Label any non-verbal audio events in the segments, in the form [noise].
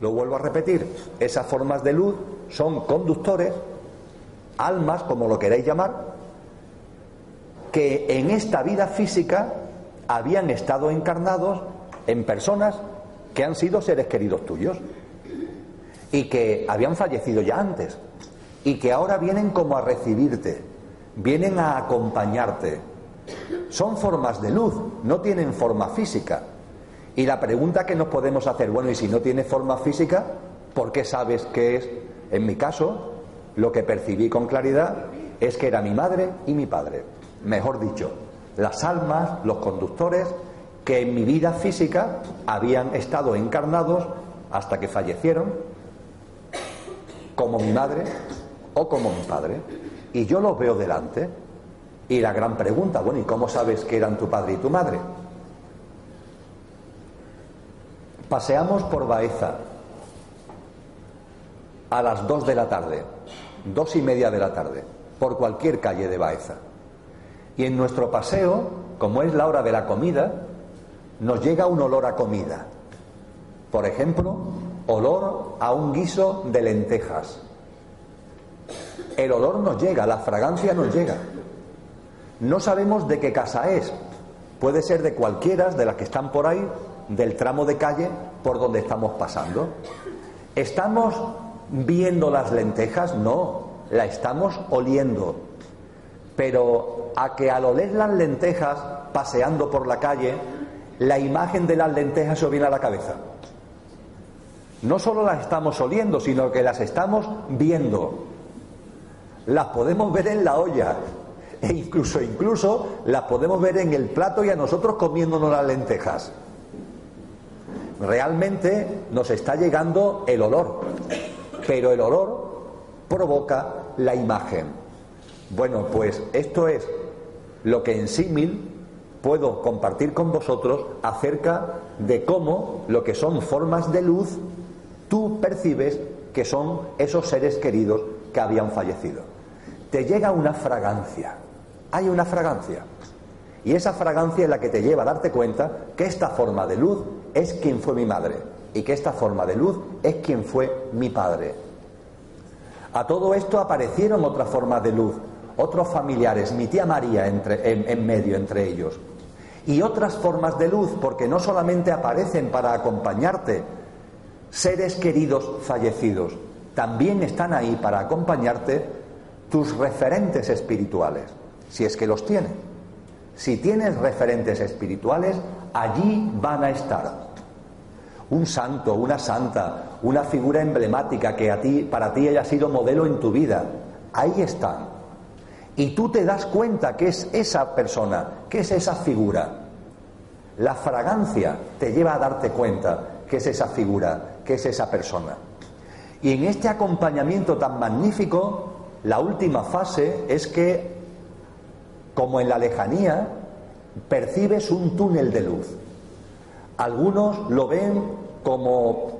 Lo vuelvo a repetir, esas formas de luz son conductores, almas, como lo queráis llamar, que en esta vida física habían estado encarnados en personas que han sido seres queridos tuyos y que habían fallecido ya antes y que ahora vienen como a recibirte, vienen a acompañarte. Son formas de luz, no tienen forma física. Y la pregunta que nos podemos hacer, bueno, y si no tiene forma física, ¿por qué sabes que es? En mi caso, lo que percibí con claridad es que era mi madre y mi padre. Mejor dicho, las almas, los conductores, que en mi vida física habían estado encarnados hasta que fallecieron, como mi madre o como mi padre. Y yo los veo delante. Y la gran pregunta, bueno, ¿y cómo sabes que eran tu padre y tu madre? Paseamos por Baeza a las dos de la tarde, dos y media de la tarde, por cualquier calle de Baeza. Y en nuestro paseo, como es la hora de la comida, nos llega un olor a comida. Por ejemplo, olor a un guiso de lentejas. El olor nos llega, la fragancia nos llega. No sabemos de qué casa es. Puede ser de cualquiera de las que están por ahí, del tramo de calle por donde estamos pasando. ¿Estamos viendo las lentejas? No, la estamos oliendo. Pero a que al oler las lentejas paseando por la calle, la imagen de las lentejas se viene a la cabeza. No solo las estamos oliendo, sino que las estamos viendo. Las podemos ver en la olla. E incluso, incluso las podemos ver en el plato y a nosotros comiéndonos las lentejas realmente nos está llegando el olor, pero el olor provoca la imagen. Bueno, pues esto es lo que en símil puedo compartir con vosotros acerca de cómo lo que son formas de luz tú percibes que son esos seres queridos que habían fallecido. Te llega una fragancia, hay una fragancia. Y esa fragancia es la que te lleva a darte cuenta que esta forma de luz es quien fue mi madre y que esta forma de luz es quien fue mi padre. A todo esto aparecieron otras formas de luz, otros familiares, mi tía María en, medio entre ellos. Y otras formas de luz, porque no solamente aparecen para acompañarte seres queridos fallecidos, también están ahí para acompañarte tus referentes espirituales, si es que los tienes. Si tienes referentes espirituales, allí van a estar. Un santo, una santa, una figura emblemática que a ti, para ti haya sido modelo en tu vida, ahí están. Y tú te das cuenta que es esa persona, que es esa figura. La fragancia te lleva a darte cuenta que es esa figura, que es esa persona. Y en este acompañamiento tan magnífico, la última fase es que, como en la lejanía, percibes un túnel de luz. Algunos lo ven como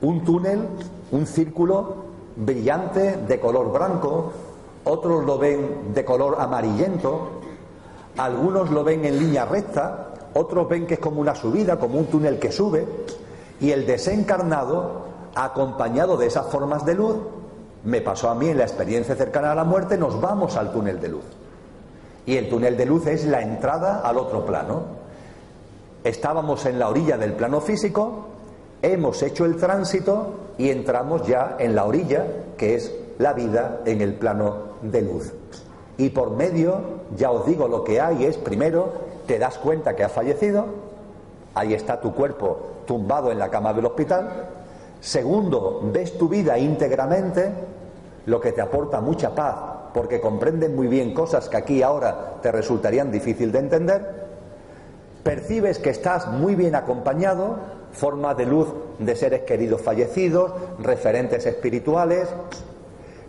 un túnel, un círculo brillante de color blanco, otros lo ven de color amarillento, algunos lo ven en línea recta, otros ven que es como una subida, como un túnel que sube, y el desencarnado, acompañado de esas formas de luz, me pasó a mí en la experiencia cercana a la muerte, nos vamos al túnel de luz. Y el túnel de luz es la entrada al otro plano. Estábamos en la orilla del plano físico, hemos hecho el tránsito y entramos ya en la orilla, que es la vida en el plano de luz. Y por medio, ya os digo, lo que hay es, primero, te das cuenta que has fallecido, ahí está tu cuerpo tumbado en la cama del hospital. Segundo, ves tu vida íntegramente, lo que te aporta mucha paz, porque comprendes muy bien cosas que aquí ahora te resultarían difícil de entender percibes que estás muy bien acompañado, forma de luz de seres queridos fallecidos, referentes espirituales.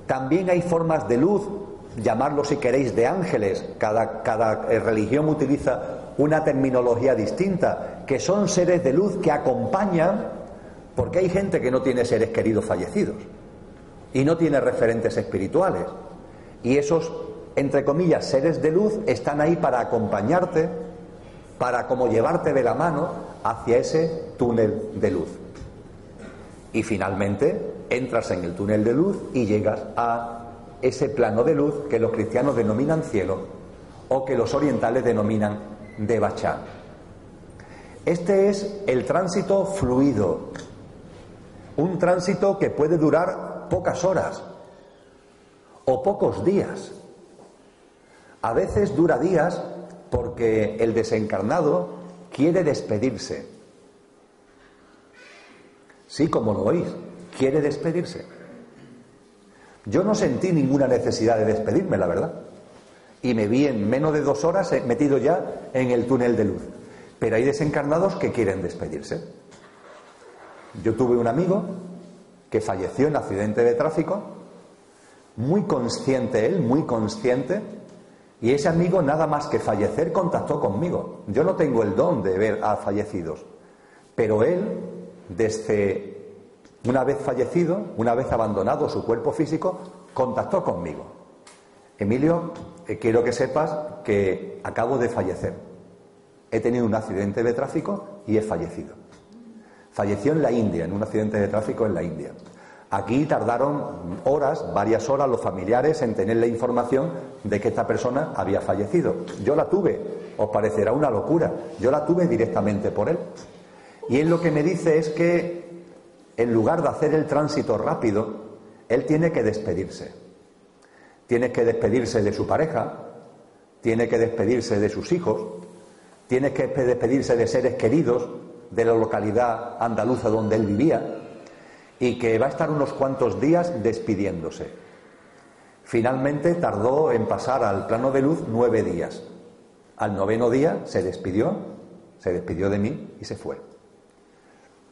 También hay formas de luz, llamarlo si queréis de ángeles, cada, cada eh, religión utiliza una terminología distinta, que son seres de luz que acompañan, porque hay gente que no tiene seres queridos fallecidos y no tiene referentes espirituales. Y esos entre comillas, seres de luz están ahí para acompañarte, para como llevarte de la mano hacia ese túnel de luz. Y finalmente entras en el túnel de luz y llegas a ese plano de luz que los cristianos denominan cielo o que los orientales denominan Devachan. Este es el tránsito fluido, un tránsito que puede durar pocas horas o pocos días. A veces dura días porque el desencarnado quiere despedirse. Sí, como lo oís, quiere despedirse. Yo no sentí ninguna necesidad de despedirme, la verdad. Y me vi en menos de dos horas metido ya en el túnel de luz. Pero hay desencarnados que quieren despedirse. Yo tuve un amigo que falleció en accidente de tráfico, muy consciente él, muy consciente, y ese amigo nada más que fallecer contactó conmigo. Yo no tengo el don de ver a fallecidos, pero él, desde una vez fallecido, una vez abandonado su cuerpo físico, contactó conmigo. Emilio, eh, quiero que sepas que acabo de fallecer. He tenido un accidente de tráfico y he fallecido. Falleció en la India, en un accidente de tráfico en la India. Aquí tardaron horas, varias horas, los familiares en tener la información de que esta persona había fallecido. Yo la tuve, os parecerá una locura, yo la tuve directamente por él. Y él lo que me dice es que en lugar de hacer el tránsito rápido, él tiene que despedirse. Tiene que despedirse de su pareja, tiene que despedirse de sus hijos, tiene que despedirse de seres queridos de la localidad andaluza donde él vivía y que va a estar unos cuantos días despidiéndose. Finalmente tardó en pasar al plano de luz nueve días. Al noveno día se despidió, se despidió de mí y se fue.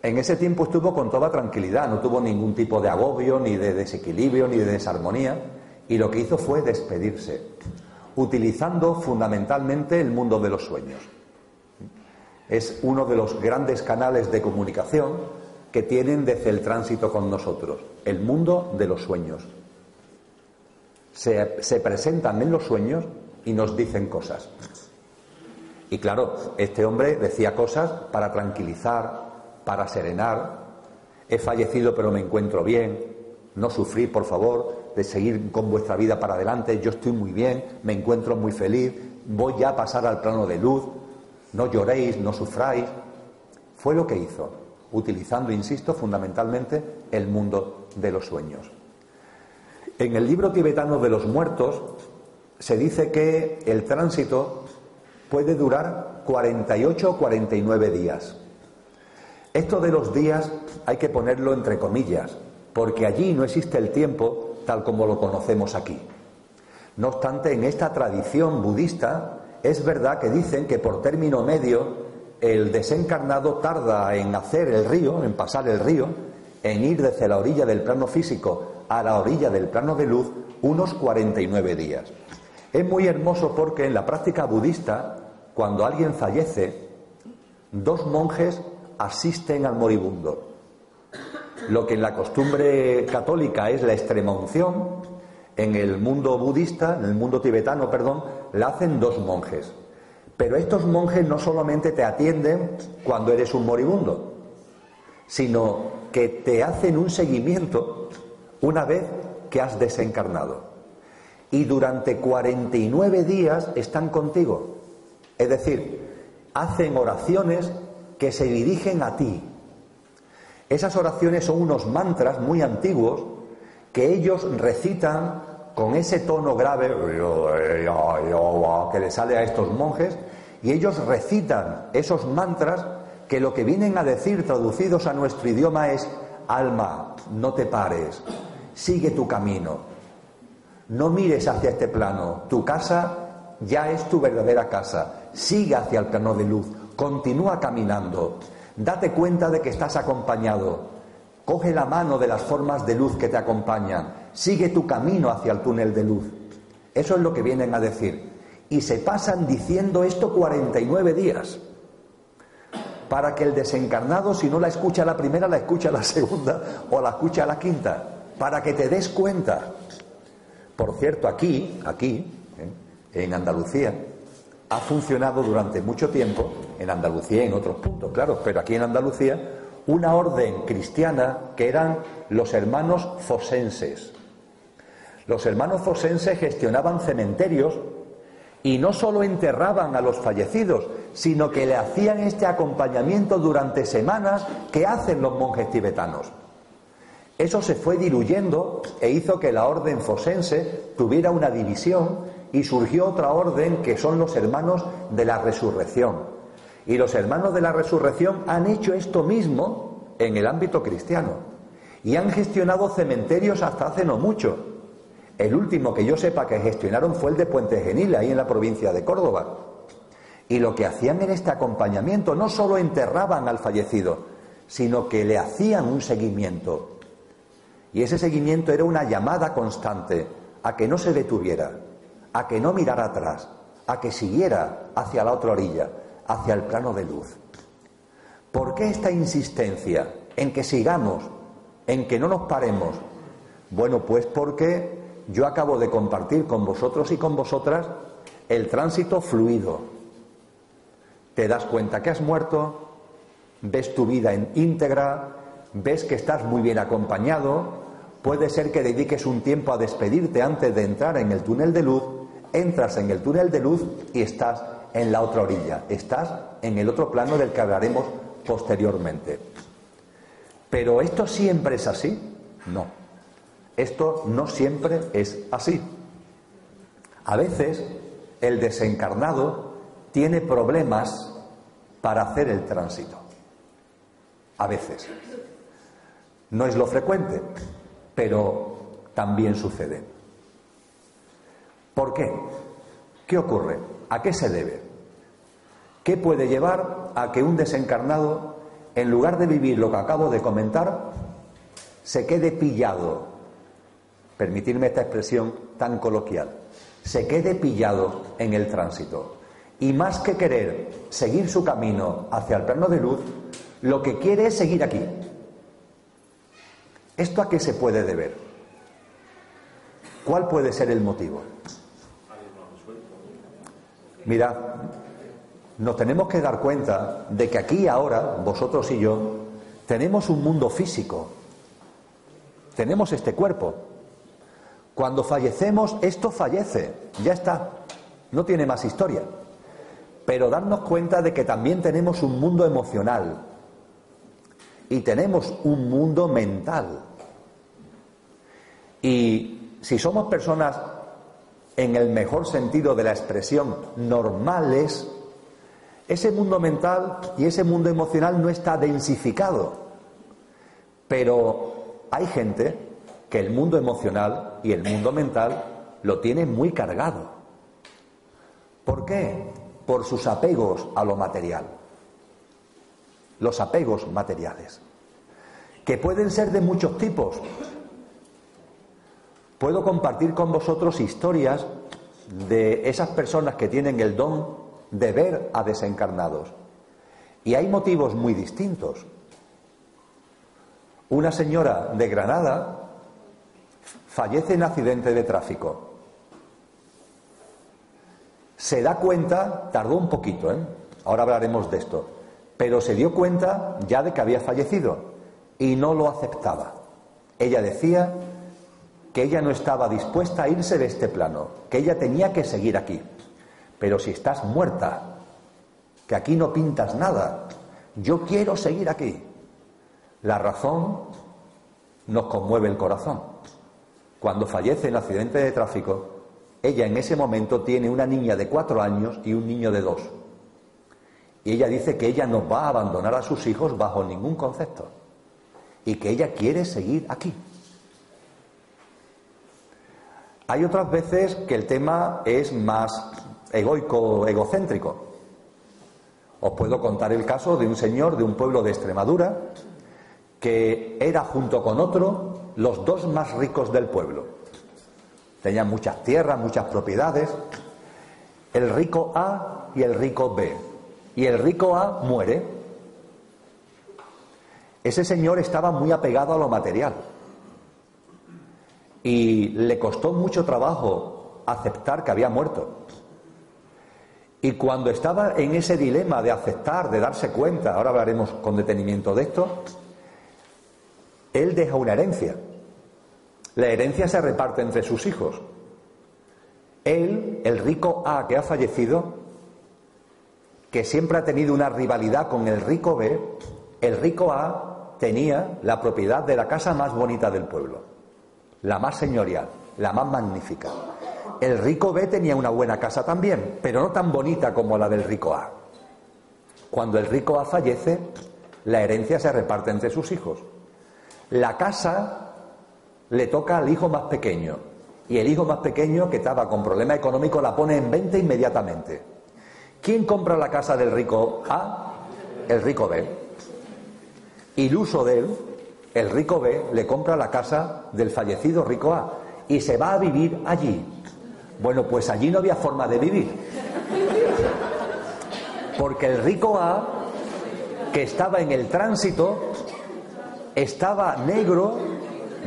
En ese tiempo estuvo con toda tranquilidad, no tuvo ningún tipo de agobio, ni de desequilibrio, ni de desarmonía, y lo que hizo fue despedirse, utilizando fundamentalmente el mundo de los sueños. Es uno de los grandes canales de comunicación que tienen desde el tránsito con nosotros, el mundo de los sueños. Se, se presentan en los sueños y nos dicen cosas. Y claro, este hombre decía cosas para tranquilizar, para serenar, he fallecido pero me encuentro bien, no sufrí, por favor, de seguir con vuestra vida para adelante, yo estoy muy bien, me encuentro muy feliz, voy ya a pasar al plano de luz, no lloréis, no sufráis. Fue lo que hizo, utilizando, insisto, fundamentalmente el mundo de los sueños. En el libro tibetano de los muertos se dice que el tránsito puede durar 48 o 49 días. Esto de los días hay que ponerlo entre comillas, porque allí no existe el tiempo tal como lo conocemos aquí. No obstante, en esta tradición budista es verdad que dicen que por término medio el desencarnado tarda en hacer el río, en pasar el río, en ir desde la orilla del plano físico a la orilla del plano de luz unos 49 días. Es muy hermoso porque en la práctica budista, cuando alguien fallece, dos monjes asisten al moribundo. Lo que en la costumbre católica es la extrema unción, en el mundo budista, en el mundo tibetano, perdón, la hacen dos monjes. Pero estos monjes no solamente te atienden cuando eres un moribundo, sino que te hacen un seguimiento una vez que has desencarnado. Y durante 49 días están contigo. Es decir, hacen oraciones que se dirigen a ti. Esas oraciones son unos mantras muy antiguos que ellos recitan con ese tono grave que le sale a estos monjes y ellos recitan esos mantras que lo que vienen a decir traducidos a nuestro idioma es alma, no te pares, sigue tu camino, no mires hacia este plano, tu casa ya es tu verdadera casa, sigue hacia el plano de luz, Continúa caminando. Date cuenta de que estás acompañado. Coge la mano de las formas de luz que te acompañan. Sigue tu camino hacia el túnel de luz. Eso es lo que vienen a decir. Y se pasan diciendo esto 49 días. Para que el desencarnado, si no la escucha la primera, la escucha la segunda o la escucha la quinta. Para que te des cuenta. Por cierto, aquí, aquí, en Andalucía, ha funcionado durante mucho tiempo, en Andalucía y en otros puntos, claro, pero aquí en Andalucía, una orden cristiana que eran los hermanos fosenses. Los hermanos fosenses gestionaban cementerios y no solo enterraban a los fallecidos, sino que le hacían este acompañamiento durante semanas que hacen los monjes tibetanos. Eso se fue diluyendo e hizo que la orden fosense tuviera una división y surgió otra orden que son los hermanos de la resurrección. Y los hermanos de la resurrección han hecho esto mismo en el ámbito cristiano y han gestionado cementerios hasta hace no mucho. El último que yo sepa que gestionaron fue el de Puente Genil, ahí en la provincia de Córdoba. Y lo que hacían en este acompañamiento no solo enterraban al fallecido, sino que le hacían un seguimiento y ese seguimiento era una llamada constante a que no se detuviera, a que no mirara atrás, a que siguiera hacia la otra orilla, hacia el plano de luz. ¿Por qué esta insistencia en que sigamos, en que no nos paremos? Bueno, pues porque yo acabo de compartir con vosotros y con vosotras el tránsito fluido. Te das cuenta que has muerto, ves tu vida en íntegra, ves que estás muy bien acompañado, puede ser que dediques un tiempo a despedirte antes de entrar en el túnel de luz, entras en el túnel de luz y estás en la otra orilla, estás en el otro plano del que hablaremos posteriormente. Pero esto siempre es así? No. Esto no siempre es así. A veces el desencarnado tiene problemas para hacer el tránsito. A veces. No es lo frecuente, pero también sucede. ¿Por qué? ¿Qué ocurre? ¿A qué se debe? ¿Qué puede llevar a que un desencarnado, en lugar de vivir lo que acabo de comentar, se quede pillado? Permitirme esta expresión tan coloquial. Se quede pillado en el tránsito. Y más que querer seguir su camino hacia el plano de luz, lo que quiere es seguir aquí, ¿Esto a qué se puede deber? ¿Cuál puede ser el motivo? Mira, nos tenemos que dar cuenta de que aquí ahora, vosotros y yo, tenemos un mundo físico. Tenemos este cuerpo. Cuando fallecemos, esto fallece. Ya está. No tiene más historia. Pero darnos cuenta de que también tenemos un mundo emocional. Y tenemos un mundo mental. Y si somos personas en el mejor sentido de la expresión normales, ese mundo mental y ese mundo emocional no está densificado. Pero hay gente que el mundo emocional y el mundo mental lo tiene muy cargado. ¿Por qué? Por sus apegos a lo material. Los apegos materiales. Que pueden ser de muchos tipos puedo compartir con vosotros historias de esas personas que tienen el don de ver a desencarnados. Y hay motivos muy distintos. Una señora de Granada fallece en accidente de tráfico. Se da cuenta, tardó un poquito, ¿eh? ahora hablaremos de esto, pero se dio cuenta ya de que había fallecido y no lo aceptaba. Ella decía que ella no estaba dispuesta a irse de este plano, que ella tenía que seguir aquí. Pero si estás muerta, que aquí no pintas nada, yo quiero seguir aquí. La razón nos conmueve el corazón. Cuando fallece en accidente de tráfico, ella en ese momento tiene una niña de cuatro años y un niño de dos. Y ella dice que ella no va a abandonar a sus hijos bajo ningún concepto. Y que ella quiere seguir aquí. Hay otras veces que el tema es más egoico, egocéntrico. Os puedo contar el caso de un señor de un pueblo de Extremadura que era junto con otro los dos más ricos del pueblo. Tenían muchas tierras, muchas propiedades. El rico A y el rico B. Y el rico A muere. Ese señor estaba muy apegado a lo material y le costó mucho trabajo aceptar que había muerto. Y cuando estaba en ese dilema de aceptar, de darse cuenta, ahora hablaremos con detenimiento de esto, él deja una herencia. La herencia se reparte entre sus hijos. Él, el rico A que ha fallecido, que siempre ha tenido una rivalidad con el rico B, el rico A tenía la propiedad de la casa más bonita del pueblo, la más señorial, la más magnífica. El rico B tenía una buena casa también, pero no tan bonita como la del rico A. Cuando el rico A fallece, la herencia se reparte entre sus hijos. La casa le toca al hijo más pequeño y el hijo más pequeño que estaba con problema económico la pone en venta inmediatamente. ¿Quién compra la casa del rico A? El rico B. Iluso de él, el rico B le compra la casa del fallecido rico A y se va a vivir allí. Bueno, pues allí no había forma de vivir. Porque el rico A, que estaba en el tránsito, estaba negro,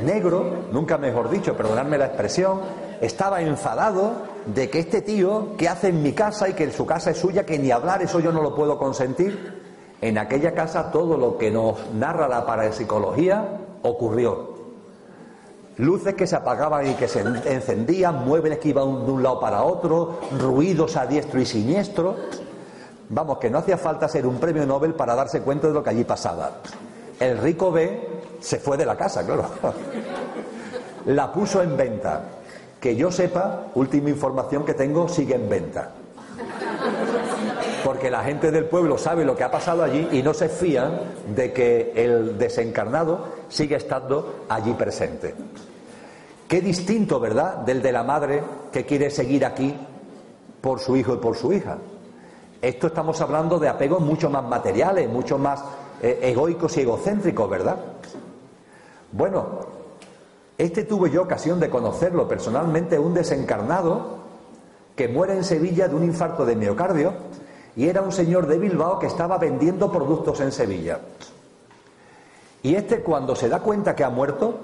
negro, nunca mejor dicho, perdonadme la expresión, estaba enfadado de que este tío, que hace en mi casa y que su casa es suya, que ni hablar, eso yo no lo puedo consentir, en aquella casa todo lo que nos narra la parapsicología ocurrió luces que se apagaban y que se encendían, muebles que iban de un lado para otro, ruidos a diestro y siniestro. Vamos, que no hacía falta ser un premio Nobel para darse cuenta de lo que allí pasaba. El rico B se fue de la casa, claro. La puso en venta. Que yo sepa, última información que tengo, sigue en venta. Porque la gente del pueblo sabe lo que ha pasado allí y no se fían de que el desencarnado sigue estando allí presente. Qué distinto, ¿verdad?, del de la madre que quiere seguir aquí por su hijo y por su hija. Esto estamos hablando de apegos mucho más materiales, mucho más eh, egoicos y egocéntricos, ¿verdad? Bueno, este tuve yo ocasión de conocerlo personalmente, un desencarnado que muere en Sevilla de un infarto de miocardio y era un señor de Bilbao que estaba vendiendo productos en Sevilla. Y este cuando se da cuenta que ha muerto,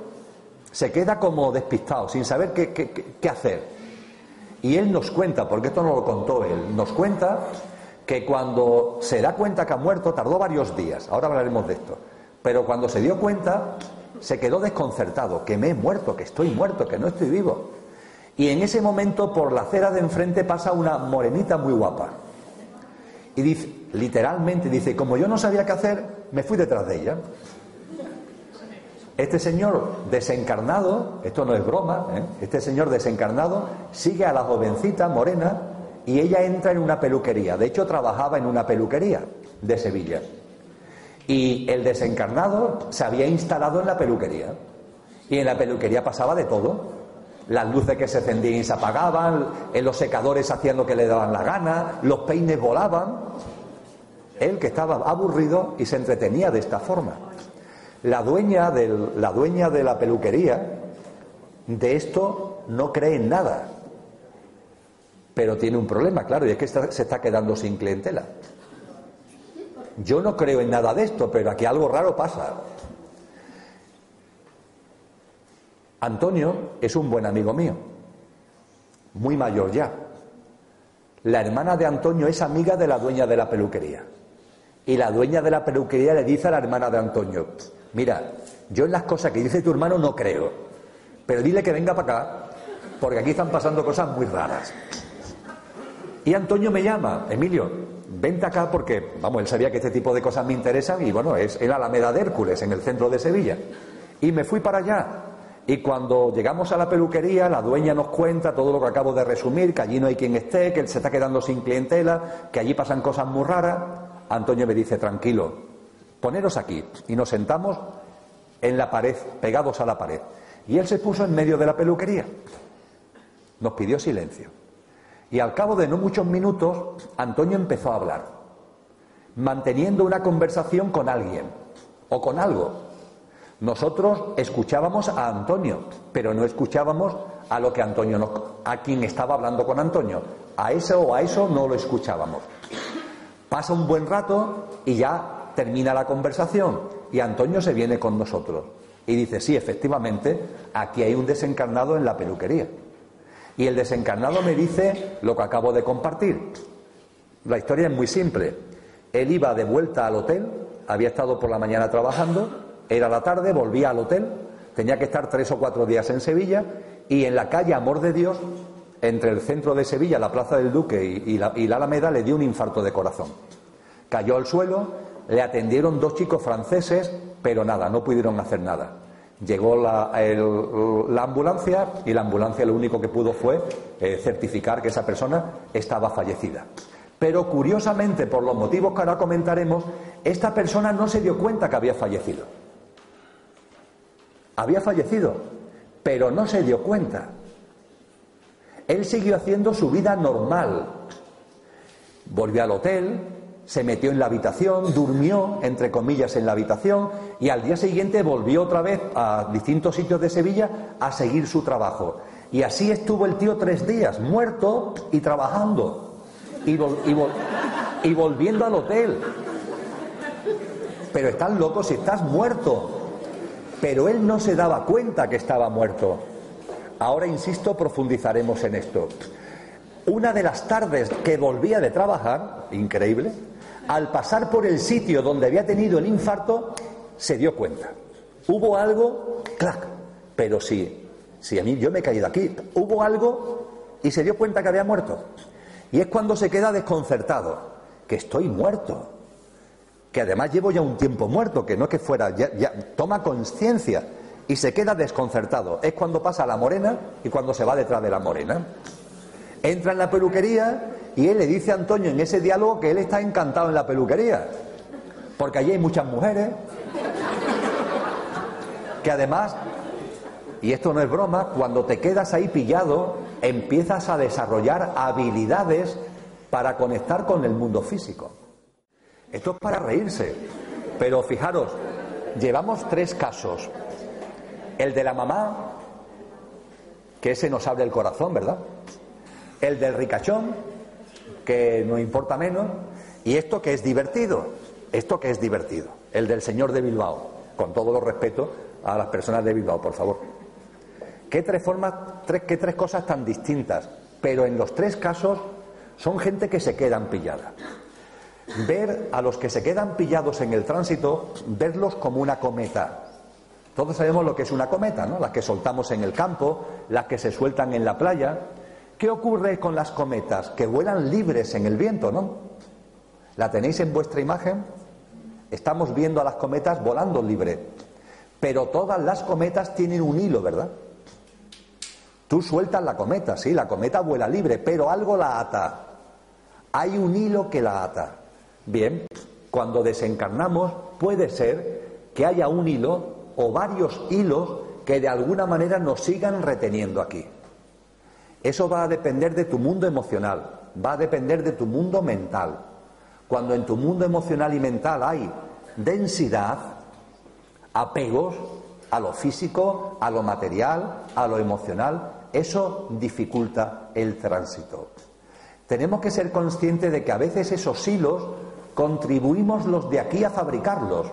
se queda como despistado, sin saber qué, hacer. Y él nos cuenta, porque esto no lo contó él, nos cuenta que cuando se da cuenta que ha muerto, tardó varios días, ahora hablaremos de esto, pero cuando se dio cuenta, se quedó desconcertado, que me he muerto, que estoy muerto, que no estoy vivo. Y en ese momento por la acera de enfrente pasa una morenita muy guapa. Y dice, literalmente dice, como yo no sabía qué hacer, me fui detrás de ella. Este señor desencarnado, esto no es broma, ¿eh? este señor desencarnado sigue a la jovencita morena y ella entra en una peluquería. De hecho, trabajaba en una peluquería de Sevilla. Y el desencarnado se había instalado en la peluquería. Y en la peluquería pasaba de todo. Las luces que se encendían y se apagaban, en los secadores hacían lo que le daban la gana, los peines volaban. Él que estaba aburrido y se entretenía de esta forma. La dueña, la dueña de la peluquería de esto no cree en nada, pero tiene un problema, claro, y es que se está quedando sin clientela. Yo no creo en nada de esto, pero aquí algo raro pasa. Antonio es un buen amigo mío, muy mayor ya. La hermana de Antonio es amiga de la dueña de la peluquería. Y la dueña de la peluquería le dice a la hermana de Antonio, mira, yo en las cosas que dice tu hermano no creo, pero dile que venga para acá, porque aquí están pasando cosas muy raras. Y Antonio me llama, Emilio, vente acá porque, vamos, él sabía que este tipo de cosas me interesan y bueno, es en Alameda de Hércules, en el centro de Sevilla. Y me fui para allá. Y cuando llegamos a la peluquería, la dueña nos cuenta todo lo que acabo de resumir, que allí no hay quien esté, que él se está quedando sin clientela, que allí pasan cosas muy raras. Antonio me dice, tranquilo, poneros aquí. Y nos sentamos en la pared, pegados a la pared. Y él se puso en medio de la peluquería. Nos pidió silencio. Y al cabo de no muchos minutos, Antonio empezó a hablar, manteniendo una conversación con alguien o con algo. Nosotros escuchábamos a Antonio, pero no escuchábamos a lo que Antonio nos, a quien estaba hablando con Antonio. A eso o a eso no lo escuchábamos. Pasa un buen rato y ya termina la conversación y Antonio se viene con nosotros y dice, sí, efectivamente, aquí hay un desencarnado en la peluquería. Y el desencarnado me dice lo que acabo de compartir. La historia es muy simple. Él iba de vuelta al hotel, había estado por la mañana trabajando, era la tarde, volvía al hotel, tenía que estar tres o cuatro días en Sevilla y en la calle Amor de Dios, entre el centro de Sevilla, la Plaza del Duque y, la, Alameda, le dio un infarto de corazón. Cayó al suelo, le atendieron dos chicos franceses, pero nada, no pudieron hacer nada. Llegó la, ambulancia y la ambulancia lo único que pudo fue eh, certificar que esa persona estaba fallecida. Pero curiosamente, por los motivos que ahora comentaremos, esta persona no se dio cuenta que había fallecido. Había fallecido, pero no se dio cuenta. Él siguió haciendo su vida normal. Volvió al hotel, se metió en la habitación, durmió, entre comillas, en la habitación y al día siguiente volvió otra vez a distintos sitios de Sevilla a seguir su trabajo. Y así estuvo el tío tres días, muerto y trabajando y, volviendo al hotel. Pero estás loco si estás muerto. Pero él no se daba cuenta que estaba muerto. Ahora, insisto, profundizaremos en esto. Una de las tardes que volvía de trabajar, increíble, al pasar por el sitio donde había tenido el infarto, se dio cuenta. Hubo algo, clac, pero sí, sí, a mí yo me he caído aquí, hubo algo y se dio cuenta que había muerto. Y es cuando se queda desconcertado, que estoy muerto, que además llevo ya un tiempo muerto, que no es que fuera, ya, toma conciencia y se queda desconcertado. Es cuando pasa la morena y cuando se va detrás de la morena. Entra en la peluquería y él le dice a Antonio en ese diálogo que él está encantado en la peluquería, porque allí hay muchas mujeres, que además, y esto no es broma, cuando te quedas ahí pillado, empiezas a desarrollar habilidades para conectar con el mundo físico. Esto es para reírse, pero fijaros, llevamos tres casos. El de la mamá, que ese nos abre el corazón, ¿verdad? El del ricachón, que no importa menos, y esto que es divertido, esto que es divertido, el del señor de Bilbao, con todo lo respeto a las personas de Bilbao, por favor. Qué tres formas, tres, qué tres cosas tan distintas, pero en los tres casos son gente que se quedan pillada. Ver a los que se quedan pillados en el tránsito, verlos como una cometa. Todos sabemos lo que es una cometa, ¿no? Las que soltamos en el campo, las que se sueltan en la playa. ¿Qué ocurre con las cometas? Que vuelan libres en el viento, ¿no? ¿La tenéis en vuestra imagen? Estamos viendo a las cometas volando libre. Pero todas las cometas tienen un hilo, ¿verdad? Tú sueltas la cometa, sí, la cometa vuela libre, pero algo la ata. Hay un hilo que la ata. Bien, cuando desencarnamos puede ser que haya un hilo o varios hilos que de alguna manera nos sigan reteniendo aquí. Eso va a depender de tu mundo emocional, va a depender de tu mundo mental. Cuando en tu mundo emocional y mental hay densidad, apegos a lo físico, a lo material, a lo emocional, eso dificulta el tránsito. Tenemos que ser conscientes de que a veces esos hilos contribuimos los de aquí a fabricarlos.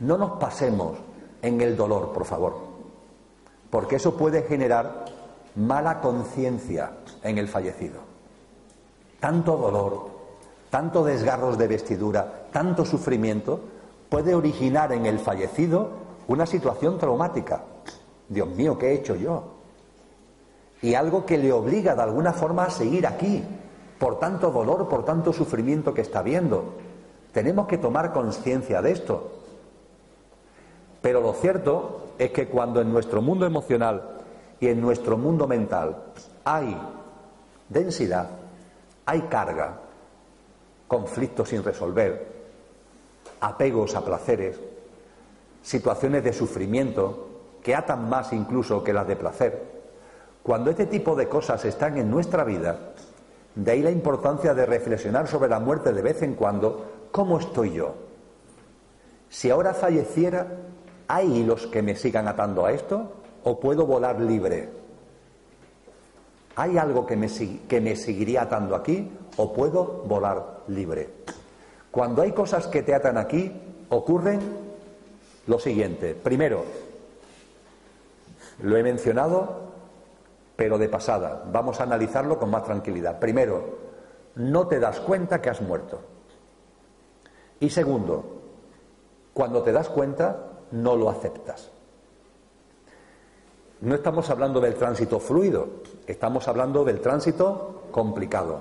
No nos pasemos en el dolor, por favor, porque eso puede generar mala conciencia en el fallecido. Tanto dolor, tanto desgarros de vestidura, tanto sufrimiento, puede originar en el fallecido una situación traumática. Dios mío, ¿qué he hecho yo? Y algo que le obliga de alguna forma a seguir aquí, por tanto dolor, por tanto sufrimiento que está viendo. Tenemos que tomar conciencia de esto. Pero lo cierto es que cuando en nuestro mundo emocional y en nuestro mundo mental hay densidad, hay carga, conflictos sin resolver, apegos a placeres, situaciones de sufrimiento, que atan más incluso que las de placer. Cuando este tipo de cosas están en nuestra vida, de ahí la importancia de reflexionar sobre la muerte de vez en cuando, ¿cómo estoy yo? Si ahora falleciera, ¿hay hilos que me sigan atando a esto? ¿O puedo volar libre? ¿Hay algo que me, que me seguiría atando aquí? ¿O puedo volar libre? Cuando hay cosas que te atan aquí, ocurren lo siguiente. Primero, lo he mencionado, pero de pasada. Vamos a analizarlo con más tranquilidad. Primero, no te das cuenta que has muerto. Y segundo, cuando te das cuenta, no lo aceptas. No estamos hablando del tránsito fluido, estamos hablando del tránsito complicado.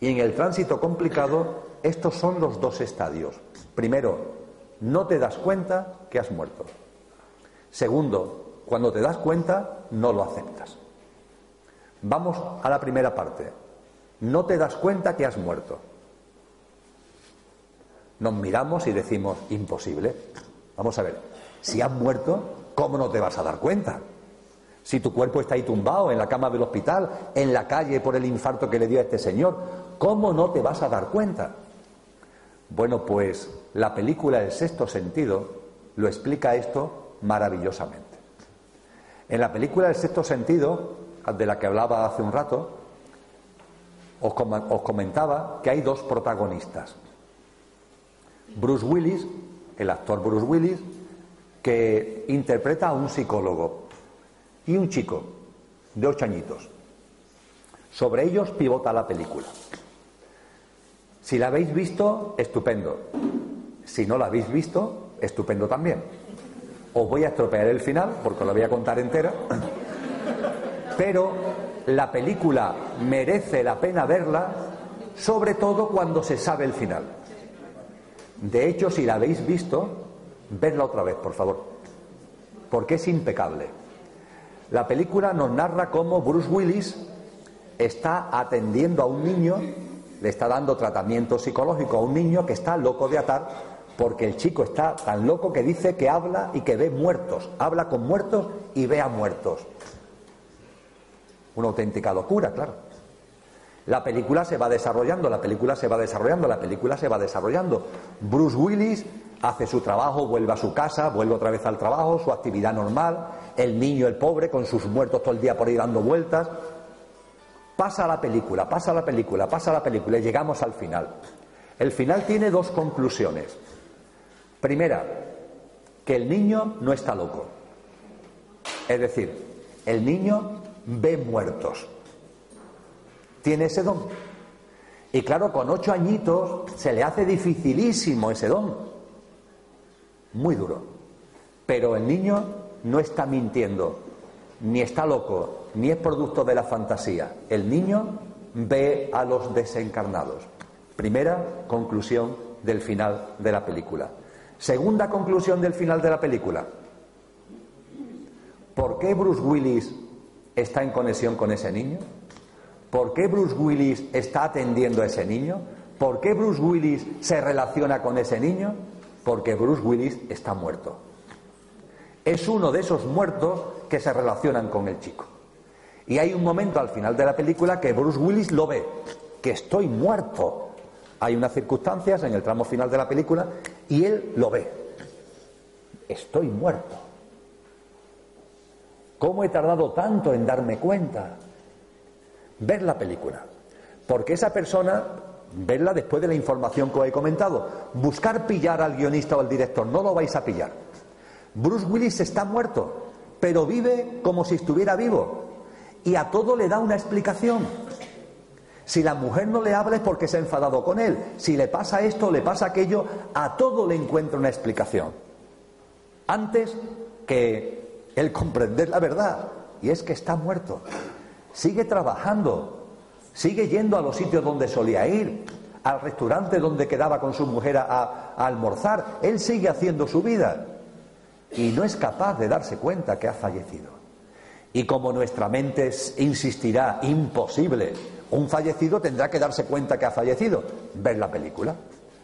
Y en el tránsito complicado, estos son los dos estadios. Primero, no te das cuenta que has muerto. Segundo, cuando te das cuenta, no lo aceptas. Vamos a la primera parte. No te das cuenta que has muerto. Nos miramos y decimos, imposible. Vamos a ver, si has muerto, ¿cómo no te vas a dar cuenta? Si tu cuerpo está ahí tumbado en la cama del hospital, en la calle por el infarto que le dio a este señor, ¿cómo no te vas a dar cuenta? Bueno, pues la película El sexto sentido lo explica esto maravillosamente. En la película El sexto sentido, de la que hablaba hace un rato, os, comentaba que hay dos protagonistas. Bruce Willis, el actor Bruce Willis, que interpreta a un psicólogo y un chico de ocho añitos. Sobre ellos pivota la película. Si la habéis visto, estupendo. Si no la habéis visto, estupendo también. Os voy a estropear el final, porque la voy a contar entera. Pero la película merece la pena verla, sobre todo cuando se sabe el final. De hecho, si la habéis visto, vedla otra vez, por favor, porque es impecable. La película nos narra cómo Bruce Willis está atendiendo a un niño, le está dando tratamiento psicológico a un niño que está loco de atar, porque el chico está tan loco que dice que habla y que ve muertos, habla con muertos y ve a muertos. Una auténtica locura, claro. La película se va desarrollando, la película se va desarrollando, la película se va desarrollando. Bruce Willis hace su trabajo, vuelve a su casa, vuelve otra vez al trabajo, su actividad normal, el niño, el pobre, con sus muertos todo el día por ahí dando vueltas. Pasa la película, pasa la película, pasa la película y llegamos al final. El final tiene dos conclusiones. Primera, que el niño no está loco. Es decir, el niño ve muertos tiene ese don. Y claro, con ocho añitos se le hace dificilísimo ese don. Muy duro. Pero el niño no está mintiendo, ni está loco, ni es producto de la fantasía. El niño ve a los desencarnados. Primera conclusión del final de la película. Segunda conclusión del final de la película. ¿Por qué Bruce Willis está en conexión con ese niño? ¿Por qué Bruce Willis está atendiendo a ese niño? ¿Por qué Bruce Willis se relaciona con ese niño? Porque Bruce Willis está muerto. Es uno de esos muertos que se relacionan con el chico. Y hay un momento al final de la película que Bruce Willis lo ve, que estoy muerto. Hay unas circunstancias en el tramo final de la película y él lo ve. Estoy muerto. ¿Cómo he tardado tanto en darme cuenta? Ver la película. Porque esa persona, verla después de la información que os he comentado, buscar pillar al guionista o al director, no lo vais a pillar. Bruce Willis está muerto, pero vive como si estuviera vivo. Y a todo le da una explicación. Si la mujer no le habla es porque se ha enfadado con él. Si le pasa esto, le pasa aquello, a todo le encuentra una explicación. Antes que el [laughs] comprender la verdad, y es que está muerto sigue trabajando, sigue yendo a los sitios donde solía ir, al restaurante donde quedaba con su mujer a, almorzar. Él sigue haciendo su vida y no es capaz de darse cuenta que ha fallecido. Y como nuestra mente insistirá, imposible, un fallecido tendrá que darse cuenta que ha fallecido. Ver la película.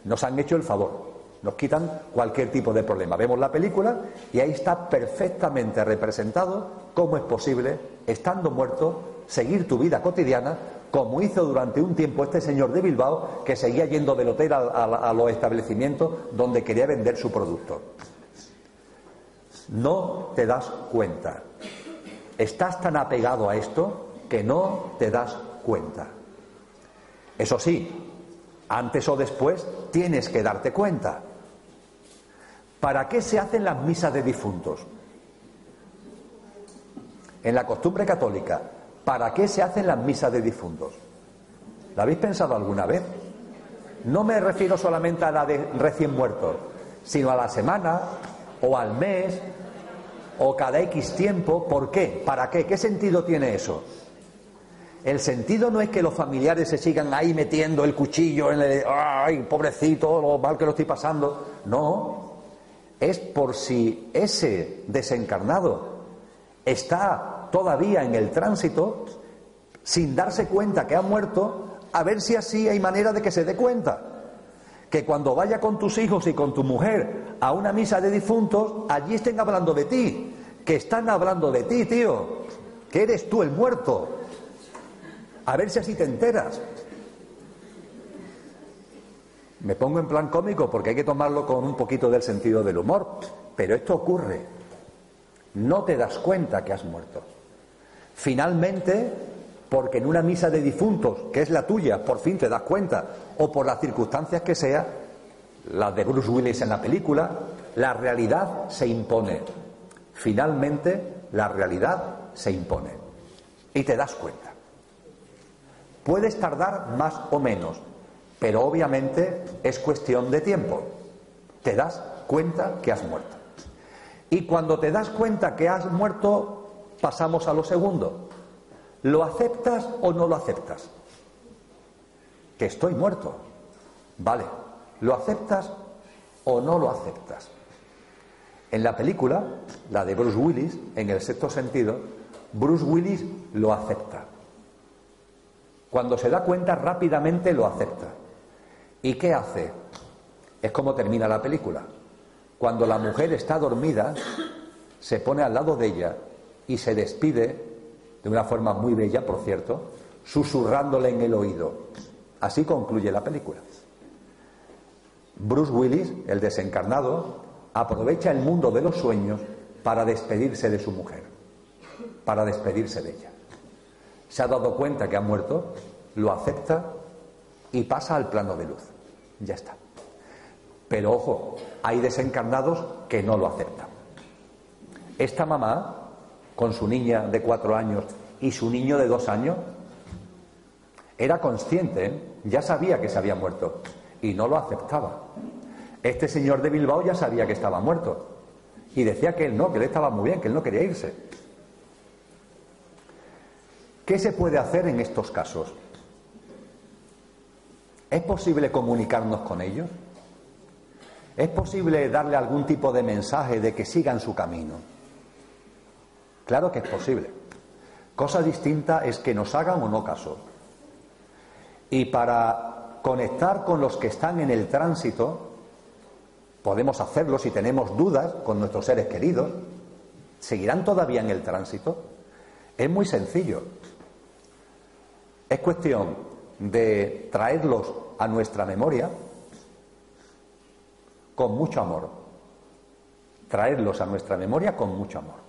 Nos han hecho el favor. Nos quitan cualquier tipo de problema. Vemos la película y ahí está perfectamente representado cómo es posible, estando muerto, seguir tu vida cotidiana, como hizo durante un tiempo este señor de Bilbao, que seguía yendo del hotel a, los establecimientos donde quería vender su producto. No te das cuenta. Estás tan apegado a esto que no te das cuenta. Eso sí, antes o después tienes que darte cuenta. ¿Para qué se hacen las misas de difuntos? En la costumbre católica, ¿Para qué se hacen las misas de difuntos? ¿La habéis pensado alguna vez? No me refiero solamente a la de recién muerto, sino a la semana o al mes o cada X tiempo. ¿Por qué? ¿Para qué? ¿Qué sentido tiene eso? El sentido no es que los familiares se sigan ahí metiendo el cuchillo en el. ¡Ay, pobrecito, lo mal que lo estoy pasando! No. Es por si ese desencarnado está todavía en el tránsito, sin darse cuenta que ha muerto, a ver si así hay manera de que se dé cuenta. Que cuando vaya con tus hijos y con tu mujer a una misa de difuntos, allí estén hablando de ti. Que están hablando de ti, tío. Que eres tú el muerto. A ver si así te enteras. Me pongo en plan cómico porque hay que tomarlo con un poquito del sentido del humor. Pero esto ocurre. No te das cuenta que has muerto. Finalmente, porque en una misa de difuntos, que es la tuya, por fin te das cuenta, o por las circunstancias que sea, las de Bruce Willis en la película, la realidad se impone. Finalmente, la realidad se impone. Y te das cuenta. Puedes tardar más o menos, pero obviamente es cuestión de tiempo. Te das cuenta que has muerto. Y cuando te das cuenta que has muerto, pasamos a lo segundo. ¿Lo aceptas o no lo aceptas? Que estoy muerto. Vale, ¿lo aceptas o no lo aceptas? En la película, la de Bruce Willis, en el sexto sentido, Bruce Willis lo acepta. Cuando se da cuenta rápidamente lo acepta. ¿Y qué hace? Es como termina la película. Cuando la mujer está dormida, se pone al lado de ella y se despide, de una forma muy bella, por cierto, susurrándole en el oído. Así concluye la película. Bruce Willis, el desencarnado, aprovecha el mundo de los sueños para despedirse de su mujer, para despedirse de ella se ha dado cuenta que ha muerto, lo acepta y pasa al plano de luz. Ya está. Pero ojo, hay desencarnados que no lo aceptan. Esta mamá, con su niña de cuatro años y su niño de dos años, era consciente, ¿eh? ya sabía que se había muerto y no lo aceptaba. Este señor de Bilbao ya sabía que estaba muerto y decía que él no, que él estaba muy bien, que él no quería irse. ¿Qué se puede hacer en estos casos? ¿Es posible comunicarnos con ellos? ¿Es posible darle algún tipo de mensaje de que sigan su camino? Claro que es posible. Cosa distinta es que nos hagan o no caso. Y para conectar con los que están en el tránsito, podemos hacerlo si tenemos dudas con nuestros seres queridos. ¿Seguirán todavía en el tránsito? Es muy sencillo. Es cuestión de traerlos a nuestra memoria con mucho amor. Traerlos a nuestra memoria con mucho amor.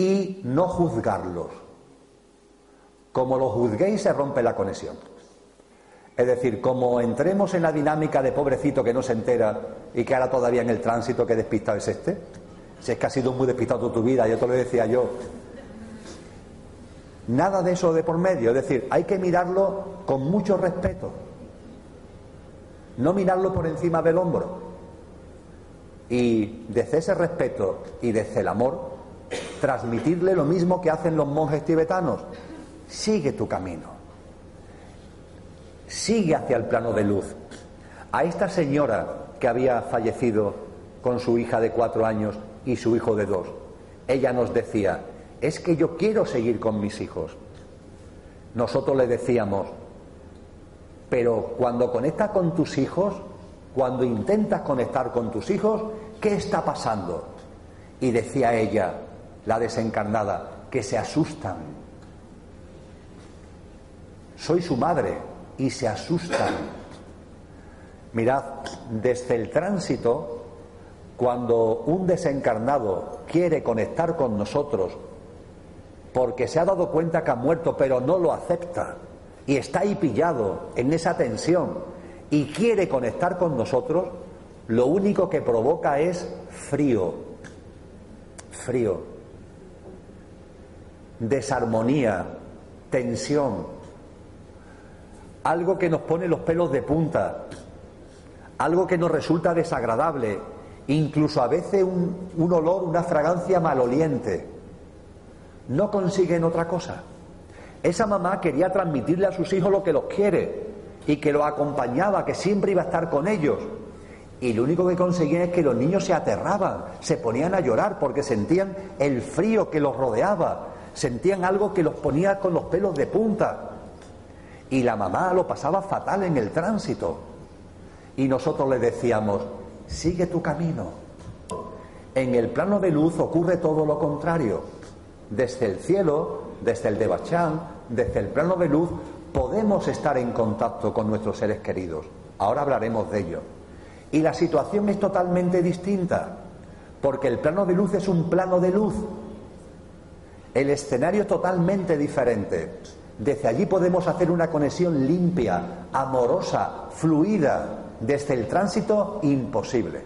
Y no juzgarlos. Como lo juzguéis se rompe la conexión. Es decir, como entremos en la dinámica de pobrecito que no se entera y que ahora todavía en el tránsito que despistado es este, si es que ha sido muy despistado tu vida, yo te lo decía yo, Nada de eso de por medio, es decir, hay que mirarlo con mucho respeto, no mirarlo por encima del hombro. Y desde ese respeto y desde el amor, transmitirle lo mismo que hacen los monjes tibetanos. Sigue tu camino. Sigue hacia el plano de luz. A esta señora que había fallecido con su hija de cuatro años y su hijo de dos, ella nos decía, es que yo quiero seguir con mis hijos. Nosotros le decíamos, pero cuando conectas con tus hijos, cuando intentas conectar con tus hijos, ¿qué está pasando? Y decía ella, la desencarnada, que se asustan. Soy su madre y se asustan. Mirad, desde el tránsito, cuando un desencarnado quiere conectar con nosotros porque se ha dado cuenta que ha muerto, pero no lo acepta y está ahí pillado en esa tensión y quiere conectar con nosotros, lo único que provoca es frío, frío, desarmonía, tensión. algo que nos pone los pelos de punta, algo que nos resulta desagradable, incluso a veces un, olor, una fragancia maloliente. No consiguen otra cosa. Esa mamá quería transmitirle a sus hijos lo que los quiere y que los acompañaba, que siempre iba a estar con ellos. Y lo único que conseguían es que los niños se aterraban, se ponían a llorar porque sentían el frío que los rodeaba, sentían algo que los ponía con los pelos de punta. Y la mamá lo pasaba fatal en el tránsito. Y nosotros le decíamos, sigue tu camino. En el plano de luz ocurre todo lo contrario. Desde el cielo, desde el de Bachán, desde el plano de luz, podemos estar en contacto con nuestros seres queridos. Ahora hablaremos de ello. Y la situación es totalmente distinta, porque el plano de luz es un plano de luz. El escenario es totalmente diferente. Desde allí podemos hacer una conexión limpia, amorosa, fluida. Desde el tránsito, imposible.